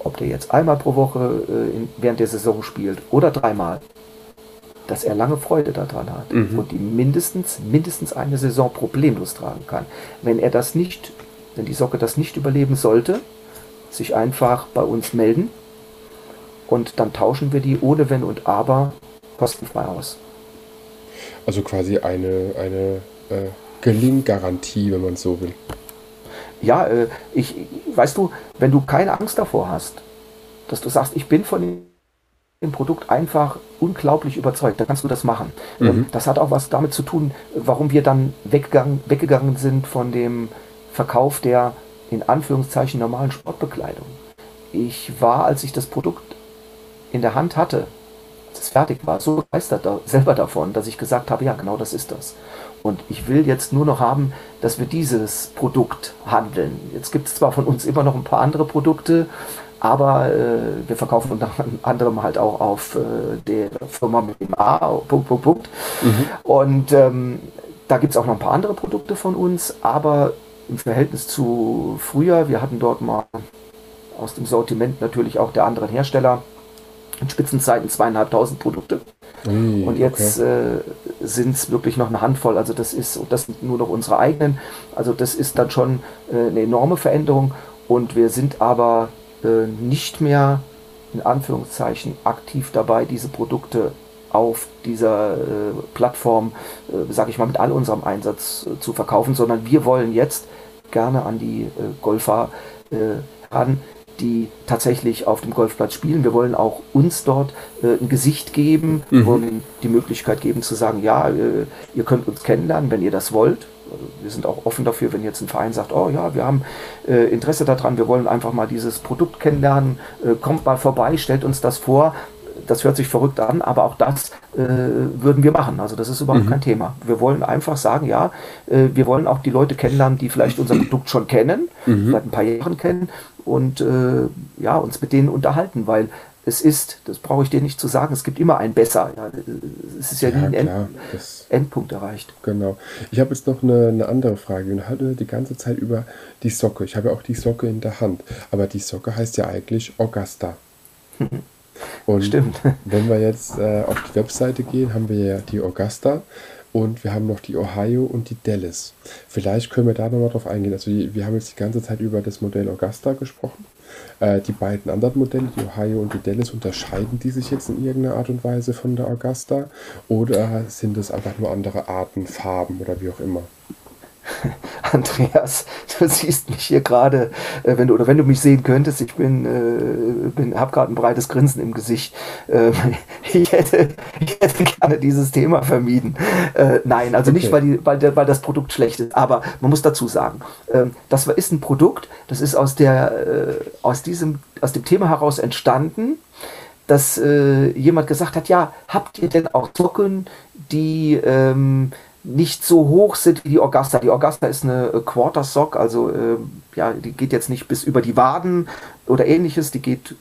ob der jetzt einmal pro Woche äh, während der Saison spielt oder dreimal, dass er lange Freude daran hat mhm. und die mindestens, mindestens eine Saison problemlos tragen kann. Wenn er das nicht, wenn die Socke das nicht überleben sollte, sich einfach bei uns melden und dann tauschen wir die ohne Wenn und Aber kostenfrei aus. Also quasi eine, eine äh, Gelinggarantie, wenn man so will. Ja, äh, ich, weißt du, wenn du keine Angst davor hast, dass du sagst, ich bin von dem Produkt einfach unglaublich überzeugt, dann kannst du das machen. Mhm. Das hat auch was damit zu tun, warum wir dann weggegangen, weggegangen sind von dem Verkauf der in Anführungszeichen normalen Sportbekleidung. Ich war, als ich das Produkt in der Hand hatte, als es fertig war, so begeistert da, selber davon, dass ich gesagt habe, ja, genau das ist das. Und ich will jetzt nur noch haben, dass wir dieses Produkt handeln. Jetzt gibt es zwar von uns immer noch ein paar andere Produkte, aber äh, wir verkaufen unter anderem halt auch auf äh, der Firma mit dem A, Punkt, Punkt, Punkt. Mhm. Und ähm, da gibt es auch noch ein paar andere Produkte von uns, aber im Verhältnis zu früher, wir hatten dort mal aus dem Sortiment natürlich auch der anderen Hersteller in Spitzenzeiten zweieinhalbtausend Produkte. Mm, und jetzt okay. äh, sind es wirklich noch eine Handvoll. Also das ist, und das sind nur noch unsere eigenen. Also das ist dann schon äh, eine enorme Veränderung. Und wir sind aber äh, nicht mehr in Anführungszeichen aktiv dabei, diese Produkte auf dieser äh, Plattform, äh, sage ich mal, mit all unserem Einsatz äh, zu verkaufen, sondern wir wollen jetzt gerne an die äh, Golfer ran, die tatsächlich auf dem Golfplatz spielen. Wir wollen auch uns dort äh, ein Gesicht geben, mhm. wollen die Möglichkeit geben zu sagen, ja, äh, ihr könnt uns kennenlernen, wenn ihr das wollt. Also wir sind auch offen dafür, wenn jetzt ein Verein sagt, oh ja, wir haben äh, Interesse daran, wir wollen einfach mal dieses Produkt kennenlernen, äh, kommt mal vorbei, stellt uns das vor. Das hört sich verrückt an, aber auch das äh, würden wir machen. Also das ist überhaupt mhm. kein Thema. Wir wollen einfach sagen, ja, äh, wir wollen auch die Leute kennenlernen, die vielleicht unser Produkt schon kennen, mhm. seit ein paar Jahren kennen und äh, ja, uns mit denen unterhalten, weil es ist, das brauche ich dir nicht zu sagen, es gibt immer ein Besser. Ja, es ist ja, ja nie ein End, Endpunkt erreicht. Genau. Ich habe jetzt noch eine, eine andere Frage. Wir hatten die ganze Zeit über die Socke. Ich habe ja auch die Socke in der Hand. Aber die Socke heißt ja eigentlich Augusta. Und Stimmt. wenn wir jetzt äh, auf die Webseite gehen, haben wir ja die Augusta. Und wir haben noch die Ohio und die Dallas. Vielleicht können wir da nochmal drauf eingehen. Also wir haben jetzt die ganze Zeit über das Modell Augusta gesprochen. Äh, die beiden anderen Modelle, die Ohio und die Dallas, unterscheiden die sich jetzt in irgendeiner Art und Weise von der Augusta oder sind es einfach nur andere Arten, Farben oder wie auch immer? Andreas, du siehst mich hier gerade, äh, wenn du oder wenn du mich sehen könntest, ich bin, äh, bin habe gerade ein breites Grinsen im Gesicht. Äh, ich, hätte, ich hätte gerne dieses Thema vermieden. Äh, nein, also okay. nicht, weil, die, weil, der, weil das Produkt schlecht ist, aber man muss dazu sagen, ähm, das ist ein Produkt, das ist aus, der, äh, aus, diesem, aus dem Thema heraus entstanden dass äh, jemand gesagt hat, ja, habt ihr denn auch Socken, die ähm, nicht so hoch sind wie die Augusta. Die Augusta ist eine äh, Quarter Sock, also äh, ja, die geht jetzt nicht bis über die Waden oder ähnliches, die geht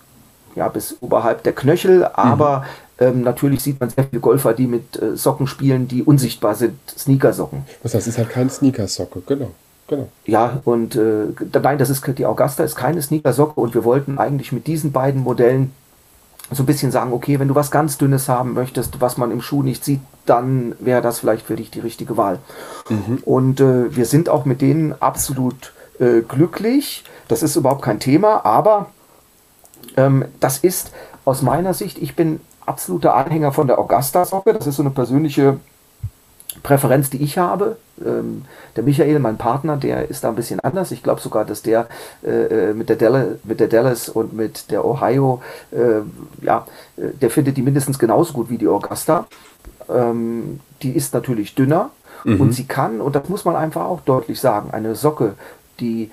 ja bis oberhalb der Knöchel, aber mhm. ähm, natürlich sieht man sehr viele Golfer, die mit äh, Socken spielen, die unsichtbar sind, Sneakersocken. Was heißt, es ist halt kein Sneakersocke, genau. Genau. Ja, und äh, nein, das ist die Augusta ist keine Sneakersocke und wir wollten eigentlich mit diesen beiden Modellen so ein bisschen sagen, okay, wenn du was ganz Dünnes haben möchtest, was man im Schuh nicht sieht, dann wäre das vielleicht für dich die richtige Wahl. Mhm. Und äh, wir sind auch mit denen absolut äh, glücklich. Das ist überhaupt kein Thema, aber ähm, das ist aus meiner Sicht, ich bin absoluter Anhänger von der Augusta-Socke. Das ist so eine persönliche Präferenz, die ich habe. Ähm, der Michael, mein Partner, der ist da ein bisschen anders. Ich glaube sogar, dass der äh, äh mit, der Dallas, mit der Dallas und mit der Ohio, äh, ja, äh, der findet die mindestens genauso gut wie die Augusta. Ähm, die ist natürlich dünner mhm. und sie kann, und das muss man einfach auch deutlich sagen, eine Socke, die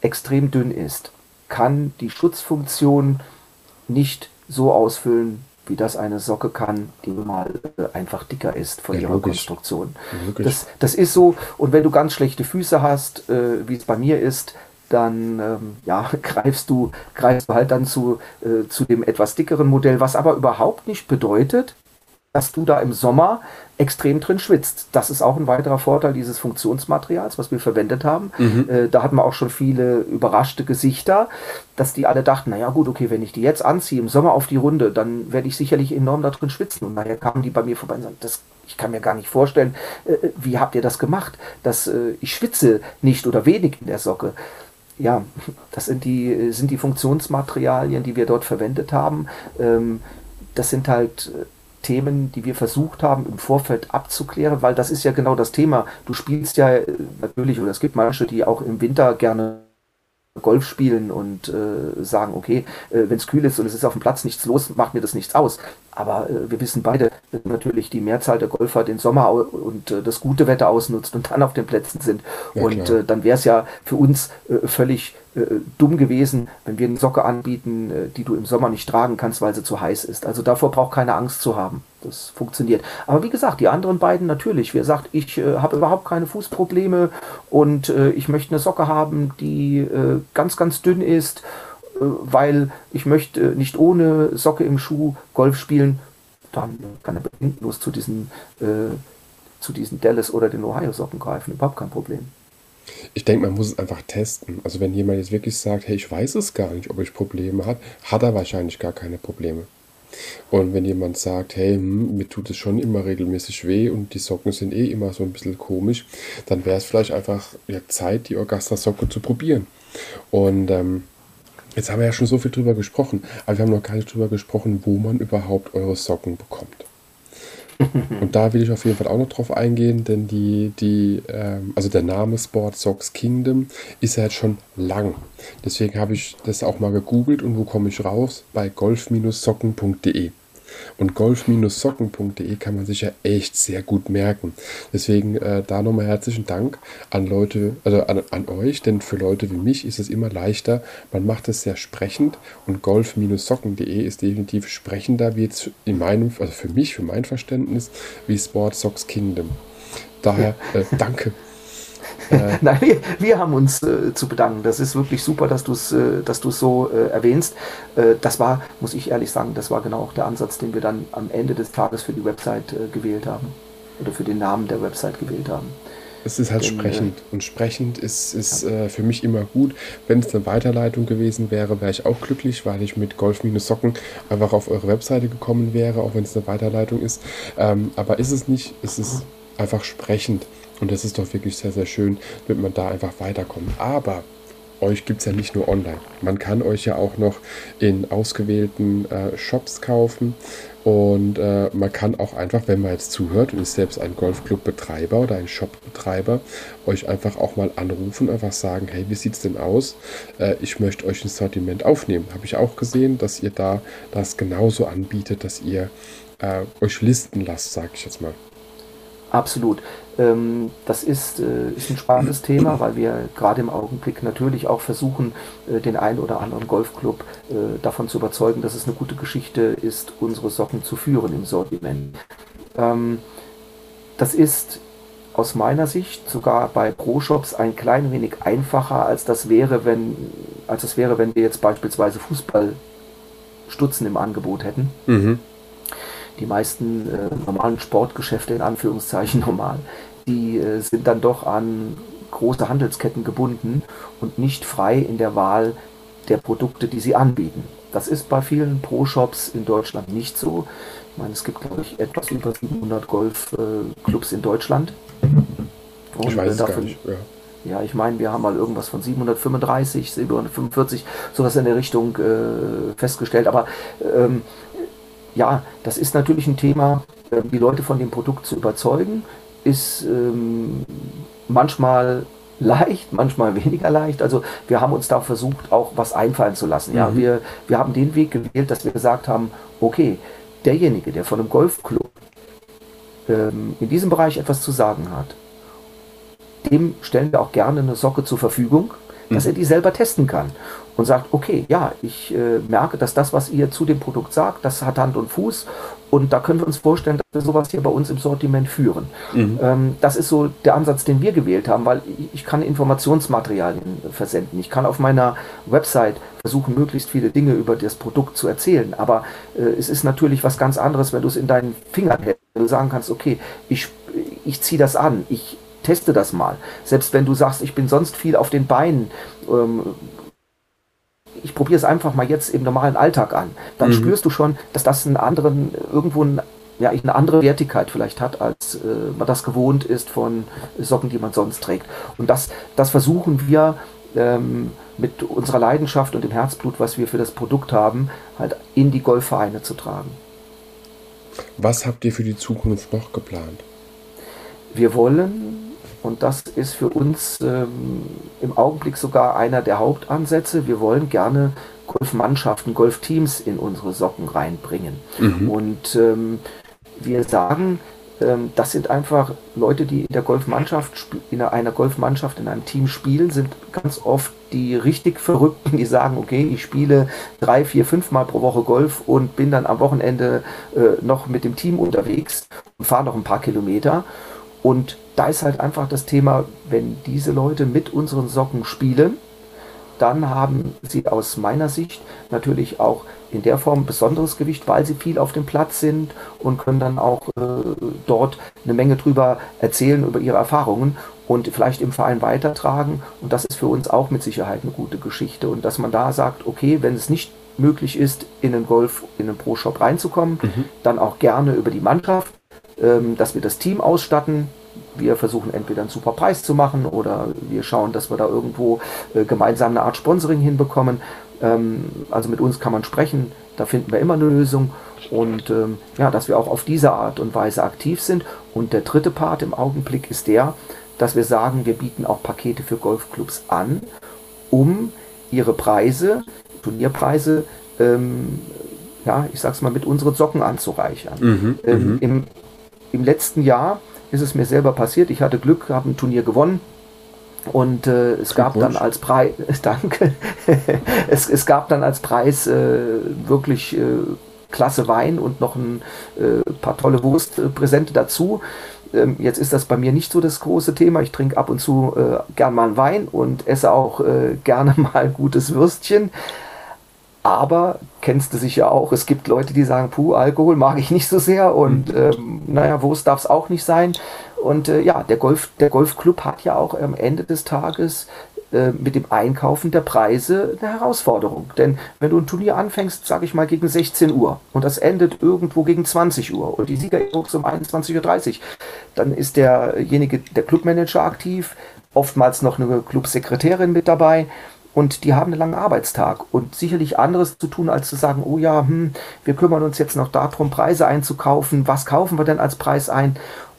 extrem dünn ist, kann die Schutzfunktion nicht so ausfüllen, wie das eine Socke kann, die mal äh, einfach dicker ist von ja, ihrer logisch. Konstruktion. Das, das ist so. Und wenn du ganz schlechte Füße hast, äh, wie es bei mir ist, dann ähm, ja, greifst du, greifst du halt dann zu, äh, zu dem etwas dickeren Modell, was aber überhaupt nicht bedeutet, dass du da im Sommer extrem drin schwitzt. Das ist auch ein weiterer Vorteil dieses Funktionsmaterials, was wir verwendet haben. Mhm. Äh, da hatten wir auch schon viele überraschte Gesichter, dass die alle dachten, naja gut, okay, wenn ich die jetzt anziehe im Sommer auf die Runde, dann werde ich sicherlich enorm da drin schwitzen. Und nachher kamen die bei mir vorbei und sagten, das, ich kann mir gar nicht vorstellen, äh, wie habt ihr das gemacht? Dass äh, ich schwitze nicht oder wenig in der Socke ja, das sind die, sind die Funktionsmaterialien, die wir dort verwendet haben. Ähm, das sind halt Themen, die wir versucht haben im Vorfeld abzuklären, weil das ist ja genau das Thema. Du spielst ja äh, natürlich, oder es gibt manche, die auch im Winter gerne Golf spielen und äh, sagen, okay, äh, wenn es kühl ist und es ist auf dem Platz nichts los, macht mir das nichts aus. Aber äh, wir wissen beide, dass natürlich die Mehrzahl der Golfer den Sommer und äh, das gute Wetter ausnutzt und dann auf den Plätzen sind. Ja, und äh, dann wäre es ja für uns äh, völlig äh, dumm gewesen, wenn wir eine Socke anbieten, äh, die du im Sommer nicht tragen kannst, weil sie zu heiß ist. Also davor braucht keine Angst zu haben. Das funktioniert. Aber wie gesagt, die anderen beiden natürlich. Wer sagt, ich äh, habe überhaupt keine Fußprobleme und äh, ich möchte eine Socke haben, die äh, ganz, ganz dünn ist, weil ich möchte nicht ohne Socke im Schuh Golf spielen, dann kann er bedingungslos zu diesen, zu diesen Dallas oder den Ohio-Socken greifen. Überhaupt kein Problem. Ich denke, man muss es einfach testen. Also wenn jemand jetzt wirklich sagt, hey, ich weiß es gar nicht, ob ich Probleme hat, hat er wahrscheinlich gar keine Probleme. Und wenn jemand sagt, hey, hm, mir tut es schon immer regelmäßig weh und die Socken sind eh immer so ein bisschen komisch, dann wäre es vielleicht einfach ja, Zeit, die Orgastra-Socke zu probieren. Und ähm, jetzt haben wir ja schon so viel drüber gesprochen, aber wir haben noch gar nicht drüber gesprochen, wo man überhaupt eure Socken bekommt. Und da will ich auf jeden Fall auch noch drauf eingehen, denn die, die, ähm, also der Name Sport Socks Kingdom ist ja jetzt schon lang. Deswegen habe ich das auch mal gegoogelt und wo komme ich raus? Bei golf-socken.de. Und golf-socken.de kann man sich ja echt sehr gut merken. Deswegen äh, da nochmal herzlichen Dank an Leute, also an, an euch, denn für Leute wie mich ist es immer leichter. Man macht es sehr sprechend und golf-socken.de ist definitiv sprechender, wie jetzt in meinem, also für mich, für mein Verständnis, wie Sport Socks Kingdom. Daher äh, danke. Äh, Nein, wir, wir, haben uns äh, zu bedanken. Das ist wirklich super, dass du es äh, dass so äh, erwähnst. Äh, das war, muss ich ehrlich sagen, das war genau auch der Ansatz, den wir dann am Ende des Tages für die Website äh, gewählt haben. Oder für den Namen der Website gewählt haben. Es ist halt Denn, sprechend. Und sprechend ist, ist ja. für mich immer gut. Wenn es eine Weiterleitung gewesen wäre, wäre ich auch glücklich, weil ich mit Golf-Socken einfach auf eure Webseite gekommen wäre, auch wenn es eine Weiterleitung ist. Ähm, aber ist es nicht. Es ist einfach sprechend. Und das ist doch wirklich sehr, sehr schön, damit man da einfach weiterkommt. Aber euch gibt es ja nicht nur online. Man kann euch ja auch noch in ausgewählten äh, Shops kaufen. Und äh, man kann auch einfach, wenn man jetzt zuhört und ist selbst ein Golfclub-Betreiber oder ein Shop-Betreiber, euch einfach auch mal anrufen, einfach sagen, hey, wie sieht es denn aus? Äh, ich möchte euch ein Sortiment aufnehmen. Habe ich auch gesehen, dass ihr da das genauso anbietet, dass ihr äh, euch listen lasst, sage ich jetzt mal. Absolut. Ähm, das ist, äh, ist ein spannendes Thema, weil wir gerade im Augenblick natürlich auch versuchen, äh, den einen oder anderen Golfclub äh, davon zu überzeugen, dass es eine gute Geschichte ist, unsere Socken zu führen im Sortiment. Ähm, das ist aus meiner Sicht sogar bei Pro-Shops ein klein wenig einfacher, als das wäre, wenn, als es wäre, wenn wir jetzt beispielsweise Fußballstutzen im Angebot hätten. Mhm die meisten äh, normalen Sportgeschäfte in Anführungszeichen normal, die äh, sind dann doch an große Handelsketten gebunden und nicht frei in der Wahl der Produkte, die sie anbieten. Das ist bei vielen Pro-Shops in Deutschland nicht so. Ich meine, es gibt, glaube ich, etwas über 700 Golfclubs in Deutschland. Und ich weiß davon, gar nicht. Ja. Ja, ich meine, wir haben mal irgendwas von 735, 745, sowas in der Richtung äh, festgestellt. Aber ähm, ja, das ist natürlich ein Thema, äh, die Leute von dem Produkt zu überzeugen, ist ähm, manchmal leicht, manchmal weniger leicht. Also wir haben uns da versucht, auch was einfallen zu lassen. Ja, mhm. wir, wir haben den Weg gewählt, dass wir gesagt haben, okay, derjenige, der von einem Golfclub ähm, in diesem Bereich etwas zu sagen hat, dem stellen wir auch gerne eine Socke zur Verfügung, dass mhm. er die selber testen kann und sagt, okay, ja, ich äh, merke, dass das, was ihr zu dem Produkt sagt, das hat Hand und Fuß und da können wir uns vorstellen, dass wir sowas hier bei uns im Sortiment führen. Mhm. Ähm, das ist so der Ansatz, den wir gewählt haben, weil ich, kann Informationsmaterialien versenden. Ich kann auf meiner Website versuchen, möglichst viele Dinge über das Produkt zu erzählen, aber äh, es ist natürlich was ganz anderes, wenn du es in deinen Fingern hältst, wenn du sagen kannst, okay, ich, ich ziehe das an, ich teste das mal. Selbst wenn du sagst, ich bin sonst viel auf den Beinen, ähm, ich probiere es einfach mal jetzt im normalen Alltag an, dann mhm. spürst du schon, dass das einen anderen, irgendwo ein, ja, eine andere Wertigkeit vielleicht hat, als äh, man das gewohnt ist von Socken, die man sonst trägt. Und das, das versuchen wir ähm, mit unserer Leidenschaft und dem Herzblut, was wir für das Produkt haben, halt in die Golfvereine zu tragen. Was habt ihr für die Zukunft noch geplant? Wir wollen und das ist für uns ähm, im Augenblick sogar einer der Hauptansätze. Wir wollen gerne Golfmannschaften, Golfteams in unsere Socken reinbringen. Mhm. Und ähm, wir sagen, ähm, das sind einfach Leute, die in der Golfmannschaft, in einer Golfmannschaft, in einem Team spielen, sind ganz oft die richtig Verrückten, die sagen, okay, ich spiele drei, vier, fünf Mal pro Woche Golf und bin dann am Wochenende äh, noch mit dem Team unterwegs und fahre noch ein paar Kilometer. Und da ist halt einfach das Thema, wenn diese Leute mit unseren Socken spielen, dann haben sie aus meiner Sicht natürlich auch in der Form besonderes Gewicht, weil sie viel auf dem Platz sind und können dann auch äh, dort eine Menge drüber erzählen, über ihre Erfahrungen und vielleicht im Verein weitertragen. Und das ist für uns auch mit Sicherheit eine gute Geschichte. Und dass man da sagt, okay, wenn es nicht möglich ist, in den Golf, in den Pro-Shop reinzukommen, mhm. dann auch gerne über die Mannschaft, ähm, dass wir das Team ausstatten, wir versuchen entweder einen super Preis zu machen oder wir schauen, dass wir da irgendwo äh, gemeinsam eine Art Sponsoring hinbekommen. Ähm, also mit uns kann man sprechen, da finden wir immer eine Lösung und ähm, ja, dass wir auch auf diese Art und Weise aktiv sind. Und der dritte Part im Augenblick ist der, dass wir sagen, wir bieten auch Pakete für Golfclubs an, um ihre Preise, Turnierpreise, ähm, ja, ich sag's mal, mit unseren Socken anzureichern. Mhm, ähm, mhm. im, Im letzten Jahr ist es mir selber passiert. Ich hatte Glück, habe ein Turnier gewonnen. Und äh, es gab dann als Preis, danke, es, es gab dann als Preis äh, wirklich äh, klasse Wein und noch ein äh, paar tolle Wurstpräsente dazu. Ähm, jetzt ist das bei mir nicht so das große Thema. Ich trinke ab und zu äh, gern mal einen Wein und esse auch äh, gerne mal gutes Würstchen. Aber kennst du sicher auch, es gibt Leute, die sagen, puh, Alkohol mag ich nicht so sehr und mhm. ähm, naja, Wurst darf es auch nicht sein. Und äh, ja, der, Golf, der Golfclub hat ja auch am Ende des Tages äh, mit dem Einkaufen der Preise eine Herausforderung. Denn wenn du ein Turnier anfängst, sage ich mal, gegen 16 Uhr und das endet irgendwo gegen 20 Uhr und die Sieger ist um 21.30 Uhr, dann ist derjenige, der Clubmanager aktiv, oftmals noch eine Clubsekretärin mit dabei und die haben einen langen Arbeitstag und sicherlich anderes zu tun, als zu sagen, oh ja, hm, wir kümmern uns jetzt noch darum, Preise einzukaufen. Was kaufen wir denn als Preis ein?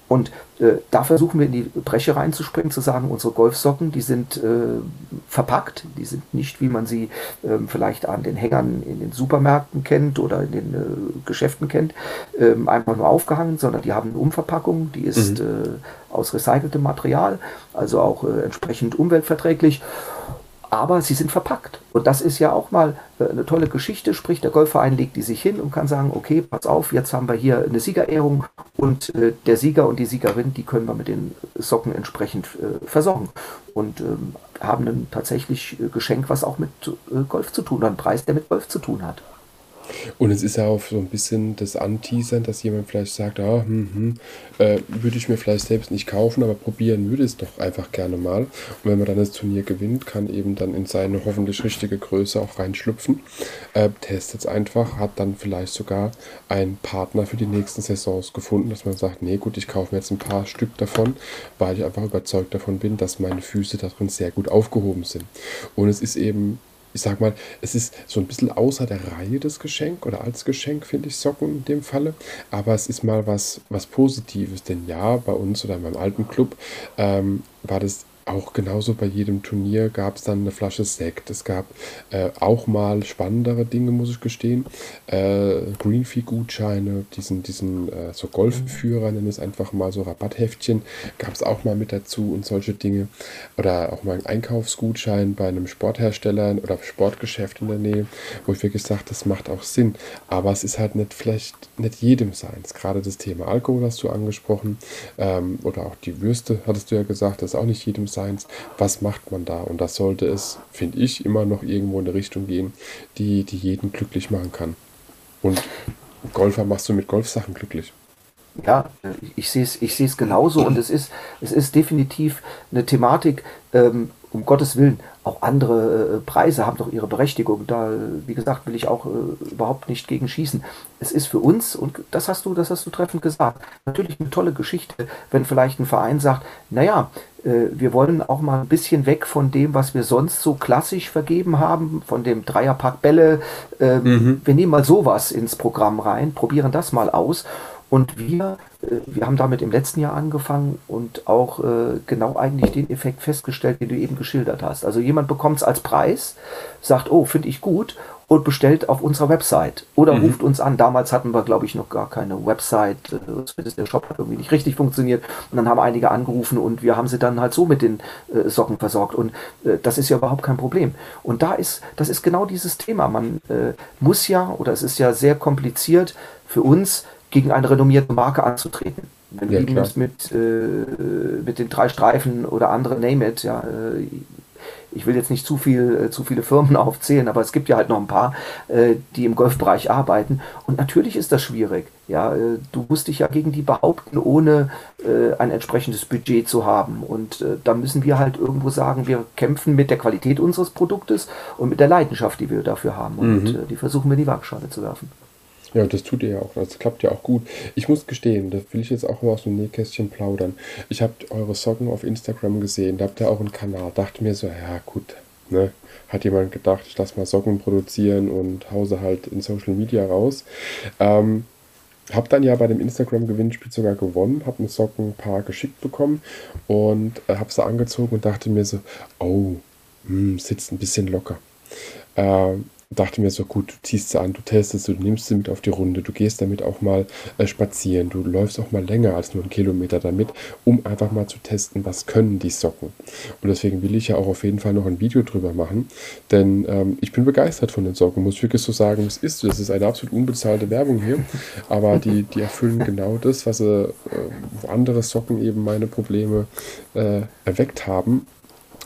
Und äh, da versuchen wir in die Breche reinzuspringen, zu sagen, unsere Golfsocken, die sind äh, verpackt, die sind nicht, wie man sie äh, vielleicht an den Hängern in den Supermärkten kennt oder in den äh, Geschäften kennt, ähm, einfach nur aufgehangen, sondern die haben eine Umverpackung, die ist mhm. Äh, aus recyceltem Material, also auch äh, entsprechend umweltverträglich aber sie sind verpackt. Und das ist ja auch mal äh, eine tolle Geschichte. Sprich, der Golfverein legt die sich hin und kann sagen, okay, pass auf, jetzt haben wir hier eine Siegerehrung und äh, der Sieger und die Siegerin, die können wir mit den Socken entsprechend äh, versorgen. Und ähm, haben dann tatsächlich Geschenk, was auch mit Golf zu tun hat, einen Preis, der mit Golf zu tun hat. Und es ist ja auch so ein bisschen das Anteasern, dass jemand vielleicht sagt, ah, hm, hm, äh, würde ich mir vielleicht selbst nicht kaufen, aber probieren würde es doch einfach gerne mal. Und wenn man dann das Turnier gewinnt, kann eben dann in seine hoffentlich richtige Größe auch reinschlüpfen. Äh, testet es einfach, hat dann vielleicht sogar einen Partner für die nächsten Saisons gefunden, dass man sagt, nee gut, ich kaufe mir jetzt ein paar Stück davon, weil ich einfach überzeugt davon bin, dass meine Füße darin sehr gut aufgehoben sind. Und es ist eben ich sag mal, es ist so ein bisschen außer der Reihe das Geschenk oder als Geschenk finde ich Socken in dem Falle, aber es ist mal was, was Positives, denn ja, bei uns oder in meinem alten Club ähm, war das auch genauso bei jedem Turnier gab es dann eine Flasche Sekt. Es gab äh, auch mal spannendere Dinge, muss ich gestehen. Äh, Greenfee-Gutscheine, diesen, diesen äh, so Golfführer, nennen es einfach mal so Rabattheftchen, gab es auch mal mit dazu und solche Dinge. Oder auch mal ein Einkaufsgutschein bei einem Sporthersteller oder Sportgeschäft in der Nähe, wo ich wirklich sage, das macht auch Sinn. Aber es ist halt nicht vielleicht nicht jedem seins. Gerade das Thema Alkohol hast du angesprochen. Ähm, oder auch die Würste, hattest du ja gesagt, das ist auch nicht jedem Seins, was macht man da? Und das sollte es, finde ich, immer noch irgendwo in eine Richtung gehen, die, die jeden glücklich machen kann. Und Golfer machst du mit Golfsachen glücklich. Ja, ich sehe es ich genauso und es ist, es ist definitiv eine Thematik, ähm, um Gottes Willen, auch andere äh, Preise haben doch ihre Berechtigung. Da, wie gesagt, will ich auch äh, überhaupt nicht gegen schießen. Es ist für uns, und das hast du, das hast du treffend gesagt, natürlich eine tolle Geschichte, wenn vielleicht ein Verein sagt, naja, äh, wir wollen auch mal ein bisschen weg von dem, was wir sonst so klassisch vergeben haben, von dem Dreierpack Bälle. Ähm, mhm. Wir nehmen mal sowas ins Programm rein, probieren das mal aus. Und wir, äh, wir haben damit im letzten Jahr angefangen und auch äh, genau eigentlich den Effekt festgestellt, den du eben geschildert hast. Also jemand bekommt es als Preis, sagt, oh, finde ich gut und bestellt auf unserer Website oder mhm. ruft uns an. Damals hatten wir, glaube ich, noch gar keine Website. Äh, der Shop hat irgendwie nicht richtig funktioniert. Und dann haben einige angerufen und wir haben sie dann halt so mit den äh, Socken versorgt. Und äh, das ist ja überhaupt kein Problem. Und da ist, das ist genau dieses Thema. Man äh, muss ja, oder es ist ja sehr kompliziert für uns, gegen eine renommierte Marke anzutreten. Wenn ja, du nimmst mit, äh, mit den drei Streifen oder andere Name it, ja, äh, ich will jetzt nicht zu viel, äh, zu viele Firmen aufzählen, aber es gibt ja halt noch ein paar, äh, die im Golfbereich arbeiten. Und natürlich ist das schwierig. Ja, äh, du musst dich ja gegen die behaupten, ohne äh, ein entsprechendes Budget zu haben. Und äh, da müssen wir halt irgendwo sagen, wir kämpfen mit der Qualität unseres Produktes und mit der Leidenschaft, die wir dafür haben. Und mhm. Äh, die versuchen wir in die Waagschale zu werfen. Ja, das tut ihr ja auch. Das klappt ja auch gut. Ich muss gestehen, das will ich jetzt auch mal aus dem Nähkästchen plaudern. Ich habe eure Socken auf Instagram gesehen, da habt ihr auch einen Kanal. Dachte mir so, ja gut, ne? Hat jemand gedacht, ich lasse mal Socken produzieren und hause halt in Social Media raus. Ähm, hab dann ja bei dem Instagram-Gewinnspiel sogar gewonnen, hab ein Sockenpaar geschickt bekommen und äh, hab sie angezogen und dachte mir so, oh, mh, hm, sitzt ein bisschen locker. Ähm, dachte mir so, gut, du ziehst sie an, du testest, du nimmst sie mit auf die Runde, du gehst damit auch mal äh, spazieren, du läufst auch mal länger als nur einen Kilometer damit, um einfach mal zu testen, was können die Socken. Und deswegen will ich ja auch auf jeden Fall noch ein Video drüber machen, denn ähm, ich bin begeistert von den Socken, muss wirklich so sagen, es ist, das ist eine absolut unbezahlte Werbung hier, aber die, die erfüllen genau das, was äh, andere Socken eben meine Probleme äh, erweckt haben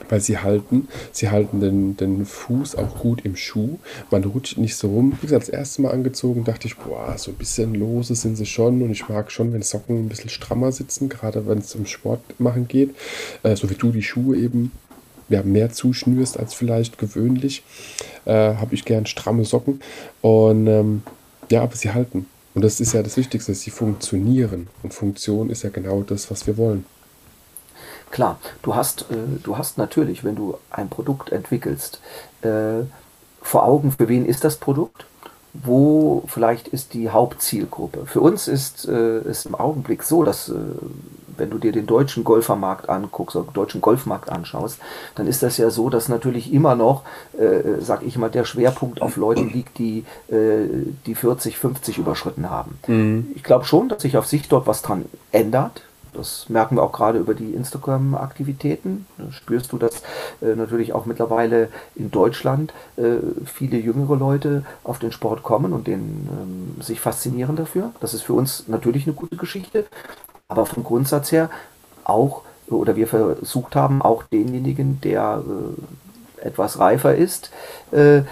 weil sie halten, sie halten den, den Fuß auch gut im Schuh. Man rutscht nicht so rum. Wie gesagt, das erste Mal angezogen dachte ich, boah, so ein bisschen lose sind sie schon und ich mag schon, wenn Socken ein bisschen strammer sitzen, gerade wenn es um Sport machen geht, äh, so wie du die Schuhe eben ja, mehr zuschnürst als vielleicht gewöhnlich. Äh, Habe ich gern stramme Socken. Und ähm, ja, aber sie halten. Und das ist ja das Wichtigste, sie funktionieren. Und Funktion ist ja genau das, was wir wollen. Klar, du hast, äh, du hast natürlich, wenn du ein Produkt entwickelst, äh, vor Augen, für wen ist das Produkt? Wo vielleicht ist die Hauptzielgruppe? Für uns ist es äh, im Augenblick so, dass äh, wenn du dir den deutschen Golfermarkt anguckst oder den deutschen Golfmarkt anschaust, dann ist das ja so, dass natürlich immer noch, äh, sag ich mal, der Schwerpunkt auf Leuten liegt, die äh, die 40, 50 überschritten haben. Mhm. Ich glaube schon, dass sich auf sich dort was dran ändert. Das merken wir auch gerade über die Instagram-Aktivitäten. Spürst du, dass äh, natürlich auch mittlerweile in Deutschland äh, viele jüngere Leute auf den Sport kommen und den, ähm, sich faszinieren dafür. Das ist für uns natürlich eine gute Geschichte aber vom Grundsatz her auch, oder wir versucht haben, auch denjenigen, der äh, etwas reifer ist, äh,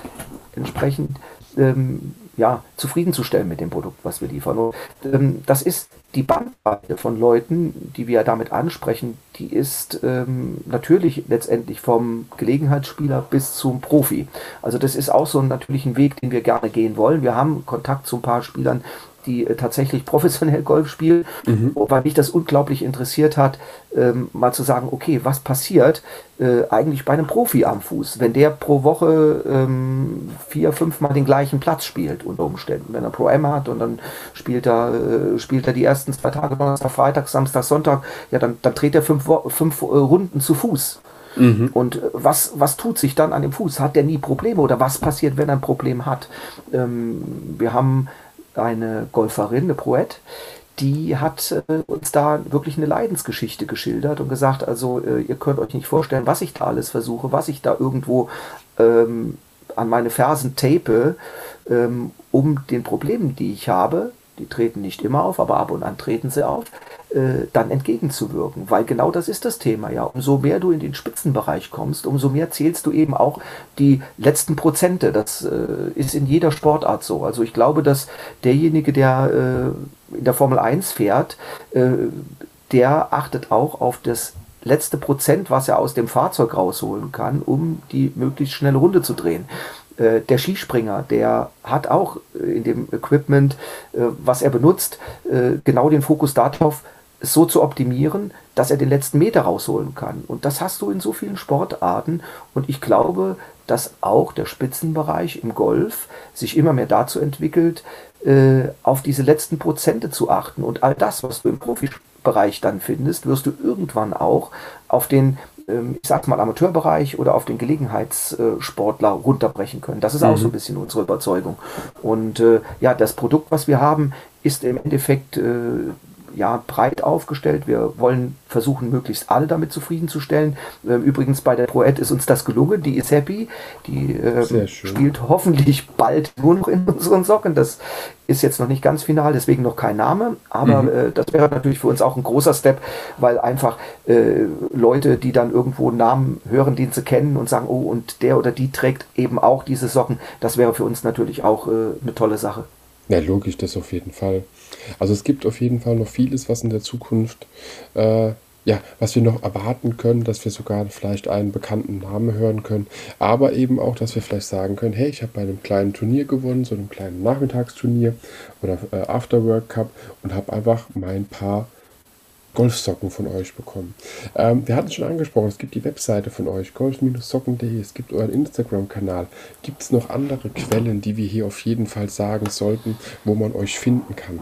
entsprechend ähm, ja, zufriedenzustellen mit dem Produkt, was wir liefern. Und, ähm, das ist die Bandbreite von Leuten, die wir damit ansprechen, die ist ähm, natürlich letztendlich vom Gelegenheitsspieler bis zum Profi. Also das ist auch so ein Weg, den wir gerne gehen wollen. Wir haben Kontakt zu ein paar Spielern, die äh, tatsächlich professionell Golf spielen, mhm. weil mich das unglaublich interessiert hat, ähm, mal zu sagen, okay, was passiert äh, eigentlich bei einem Profi am Fuß, wenn der pro Woche ähm, vier, fünf Mal den gleichen Platz spielt unter Umständen. Wenn er Pro M hat und dann spielt er, äh, spielt er die ersten zwei Tage, Donnerstag, Freitag, Samstag, Sonntag, ja, dann, dann dreht er fünf, fünf äh, Runden zu Fuß. Mhm. Und äh, was, was tut sich dann an dem Fuß? Hat der nie Probleme oder was passiert, wenn er ein Problem hat? Ähm, wir haben eine Golferin, eine Proette, die hat äh, uns da wirklich eine Leidensgeschichte geschildert und gesagt, also äh, ihr könnt euch nicht vorstellen, was ich da alles versuche, was ich da irgendwo ähm, an meine Fersen tape, ähm, um den Problemen, die ich habe, die treten nicht immer auf, aber ab und an treten sie auf, äh, dann entgegenzuwirken. Weil genau das ist das Thema, ja. Umso mehr du in den Spitzenbereich kommst, umso mehr zählst du eben auch die letzten Prozente. Das äh, ist in jeder Sportart so. Also ich glaube, dass derjenige, der äh, in der Formel 1 fährt, äh, der achtet auch auf das letzte Prozent, was er aus dem Fahrzeug rausholen kann, um die möglichst schnelle Runde zu drehen. Äh, der Skispringer, der hat auch in dem Equipment, äh, was er benutzt, äh, genau den Fokus darauf, so zu optimieren, dass er den letzten Meter rausholen kann. Und das hast du in so vielen Sportarten. Und ich glaube, dass auch der Spitzenbereich im Golf sich immer mehr dazu entwickelt, auf diese letzten Prozente zu achten. Und all das, was du im Profibereich dann findest, wirst du irgendwann auch auf den ähm, ich sag's mal, Amateurbereich oder auf den Gelegenheitssportler runterbrechen können. Das ist mhm. auch so ein bisschen unsere Überzeugung. Und äh, ja, das Produkt, was wir haben, ist im Endeffekt äh, ja, breit aufgestellt. Wir wollen versuchen, möglichst alle damit zufriedenzustellen. Ähm, übrigens bei der Proed ist uns das gelungen. Die ist happy. Die äh, spielt hoffentlich bald nur noch in unseren Socken. Das ist jetzt noch nicht ganz final, deswegen noch kein Name. Aber mhm. äh, das wäre natürlich für uns auch ein großer Step, weil einfach äh, Leute, die dann irgendwo Namen hören, den sie kennen und sagen, oh, und der oder die trägt eben auch diese Socken, das wäre für uns natürlich auch äh, eine tolle Sache. Ja, logisch, das auf jeden Fall. Also es gibt auf jeden Fall noch vieles, was in der Zukunft, äh, ja, was wir noch erwarten können, dass wir sogar vielleicht einen bekannten Namen hören können, aber eben auch, dass wir vielleicht sagen können, hey, ich habe bei einem kleinen Turnier gewonnen, so einem kleinen Nachmittagsturnier oder äh, Afterwork Cup und habe einfach mein paar Golfsocken von euch bekommen. Ähm, wir hatten es schon angesprochen, es gibt die Webseite von euch, golf-socken.de, es gibt euren Instagram-Kanal. Gibt es noch andere Quellen, die wir hier auf jeden Fall sagen sollten, wo man euch finden kann?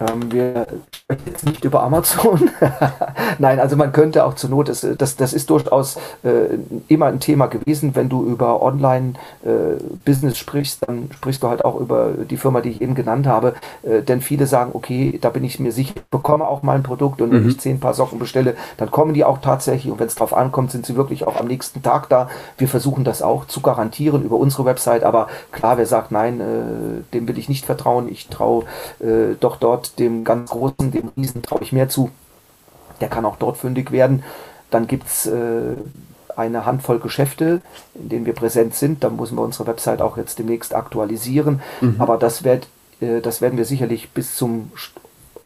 Ähm, wir sprechen jetzt nicht über Amazon. Nein, also man könnte auch zur Not, das, das, das ist durchaus äh, immer ein Thema gewesen. Wenn du über Online-Business äh, sprichst, dann sprichst du halt auch über die Firma, die ich eben genannt habe. Äh, denn viele sagen, okay, da bin ich mir sicher, ich bekomme auch mal ein Produkt und wenn mhm. ich zehn Paar Socken bestelle, dann kommen die auch tatsächlich und wenn es drauf ankommt, sind sie wirklich auch am nächsten Tag da. Wir versuchen das auch zu garantieren über unsere Website, aber klar, wer sagt, nein, äh, dem will ich nicht vertrauen, ich traue äh, doch dort dem ganz Großen, dem Riesen, traue ich mehr zu. Der kann auch dort fündig werden. Dann gibt es äh, eine Handvoll Geschäfte, in denen wir präsent sind. Da müssen wir unsere Website auch jetzt demnächst aktualisieren. Mhm. Aber das, werd, äh, das werden wir sicherlich bis zum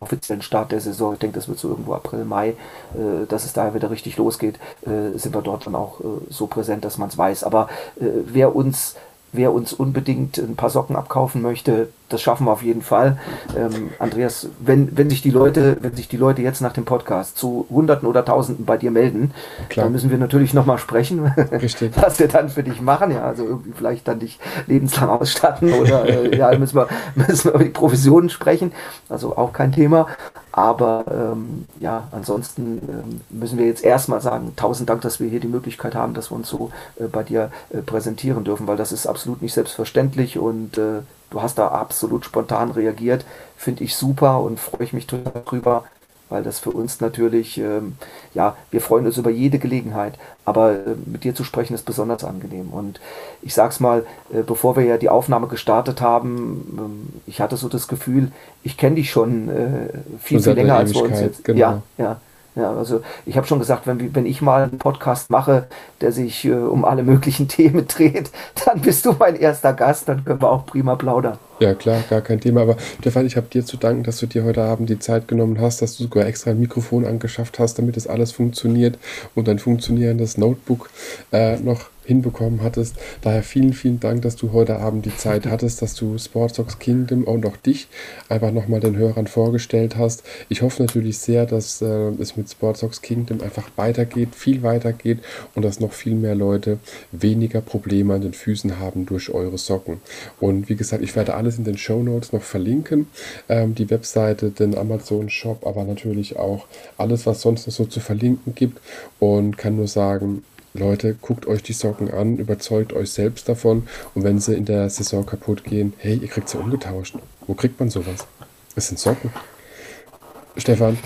offiziellen Start der Saison, ich denke, das wird so irgendwo April, Mai, äh, dass es da wieder richtig losgeht, äh, sind wir dort dann auch äh, so präsent, dass man es weiß. Aber äh, wer uns wer uns unbedingt ein paar Socken abkaufen möchte, das schaffen wir auf jeden Fall. Ähm, Andreas, wenn, wenn sich die Leute, wenn sich die Leute jetzt nach dem Podcast zu Hunderten oder Tausenden bei dir melden, Klar. dann müssen wir natürlich nochmal sprechen, Richtig. was wir dann für dich machen. Ja, also irgendwie vielleicht dann dich lebenslang ausstatten oder äh, ja, müssen wir, müssen wir über die Provisionen sprechen. Also auch kein Thema. Aber ähm, ja, ansonsten ähm, müssen wir jetzt erstmal sagen, tausend Dank, dass wir hier die Möglichkeit haben, dass wir uns so äh, bei dir äh, präsentieren dürfen, weil das ist absolut nicht selbstverständlich und äh, du hast da absolut spontan reagiert. Finde ich super und freue ich mich total drüber, weil das für uns natürlich, ähm, ja, wir freuen uns über jede Gelegenheit, aber äh, mit dir zu sprechen ist besonders angenehm. Und ich sag's mal, äh, bevor wir ja die Aufnahme gestartet haben, ähm, ich hatte so das Gefühl, ich kenne dich schon äh, viel, viel länger als wir uns jetzt. Genau. Ja, ja. Ja, also ich habe schon gesagt, wenn, wenn ich mal einen Podcast mache, der sich äh, um alle möglichen Themen dreht, dann bist du mein erster Gast, dann können wir auch prima plaudern. Ja, klar, gar kein Thema. Aber Stefan, ich habe dir zu danken, dass du dir heute Abend die Zeit genommen hast, dass du sogar extra ein Mikrofon angeschafft hast, damit das alles funktioniert und ein funktionierendes Notebook äh, noch hinbekommen hattest. Daher vielen, vielen Dank, dass du heute Abend die Zeit hattest, dass du Sportsox Kingdom und auch dich einfach nochmal den Hörern vorgestellt hast. Ich hoffe natürlich sehr, dass äh, es mit Sportsox Kingdom einfach weitergeht, viel weitergeht und dass noch viel mehr Leute weniger Probleme an den Füßen haben durch eure Socken. Und wie gesagt, ich werde alles in den Show Notes noch verlinken. Ähm, die Webseite, den Amazon Shop, aber natürlich auch alles, was sonst noch so zu verlinken gibt. Und kann nur sagen, Leute, guckt euch die Socken an, überzeugt euch selbst davon und wenn sie in der Saison kaputt gehen, hey, ihr kriegt sie umgetauscht. Wo kriegt man sowas? Es sind Socken. Stefan,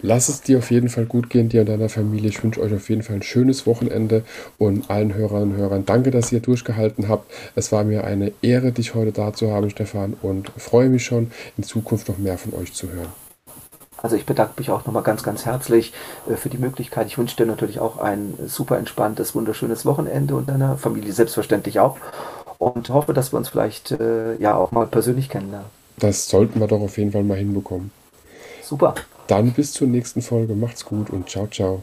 lass es dir auf jeden Fall gut gehen, dir und deiner Familie. Ich wünsche euch auf jeden Fall ein schönes Wochenende und allen Hörerinnen und Hörern danke, dass ihr durchgehalten habt. Es war mir eine Ehre, dich heute da zu haben, Stefan, und freue mich schon, in Zukunft noch mehr von euch zu hören. Also ich bedanke mich auch nochmal ganz, ganz herzlich äh, für die Möglichkeit. Ich wünsche dir natürlich auch ein super entspanntes, wunderschönes Wochenende und deiner Familie selbstverständlich auch. Und hoffe, dass wir uns vielleicht äh, ja auch mal persönlich kennenlernen. Das sollten wir doch auf jeden Fall mal hinbekommen. Super. Dann bis zur nächsten Folge. Macht's gut und ciao, ciao.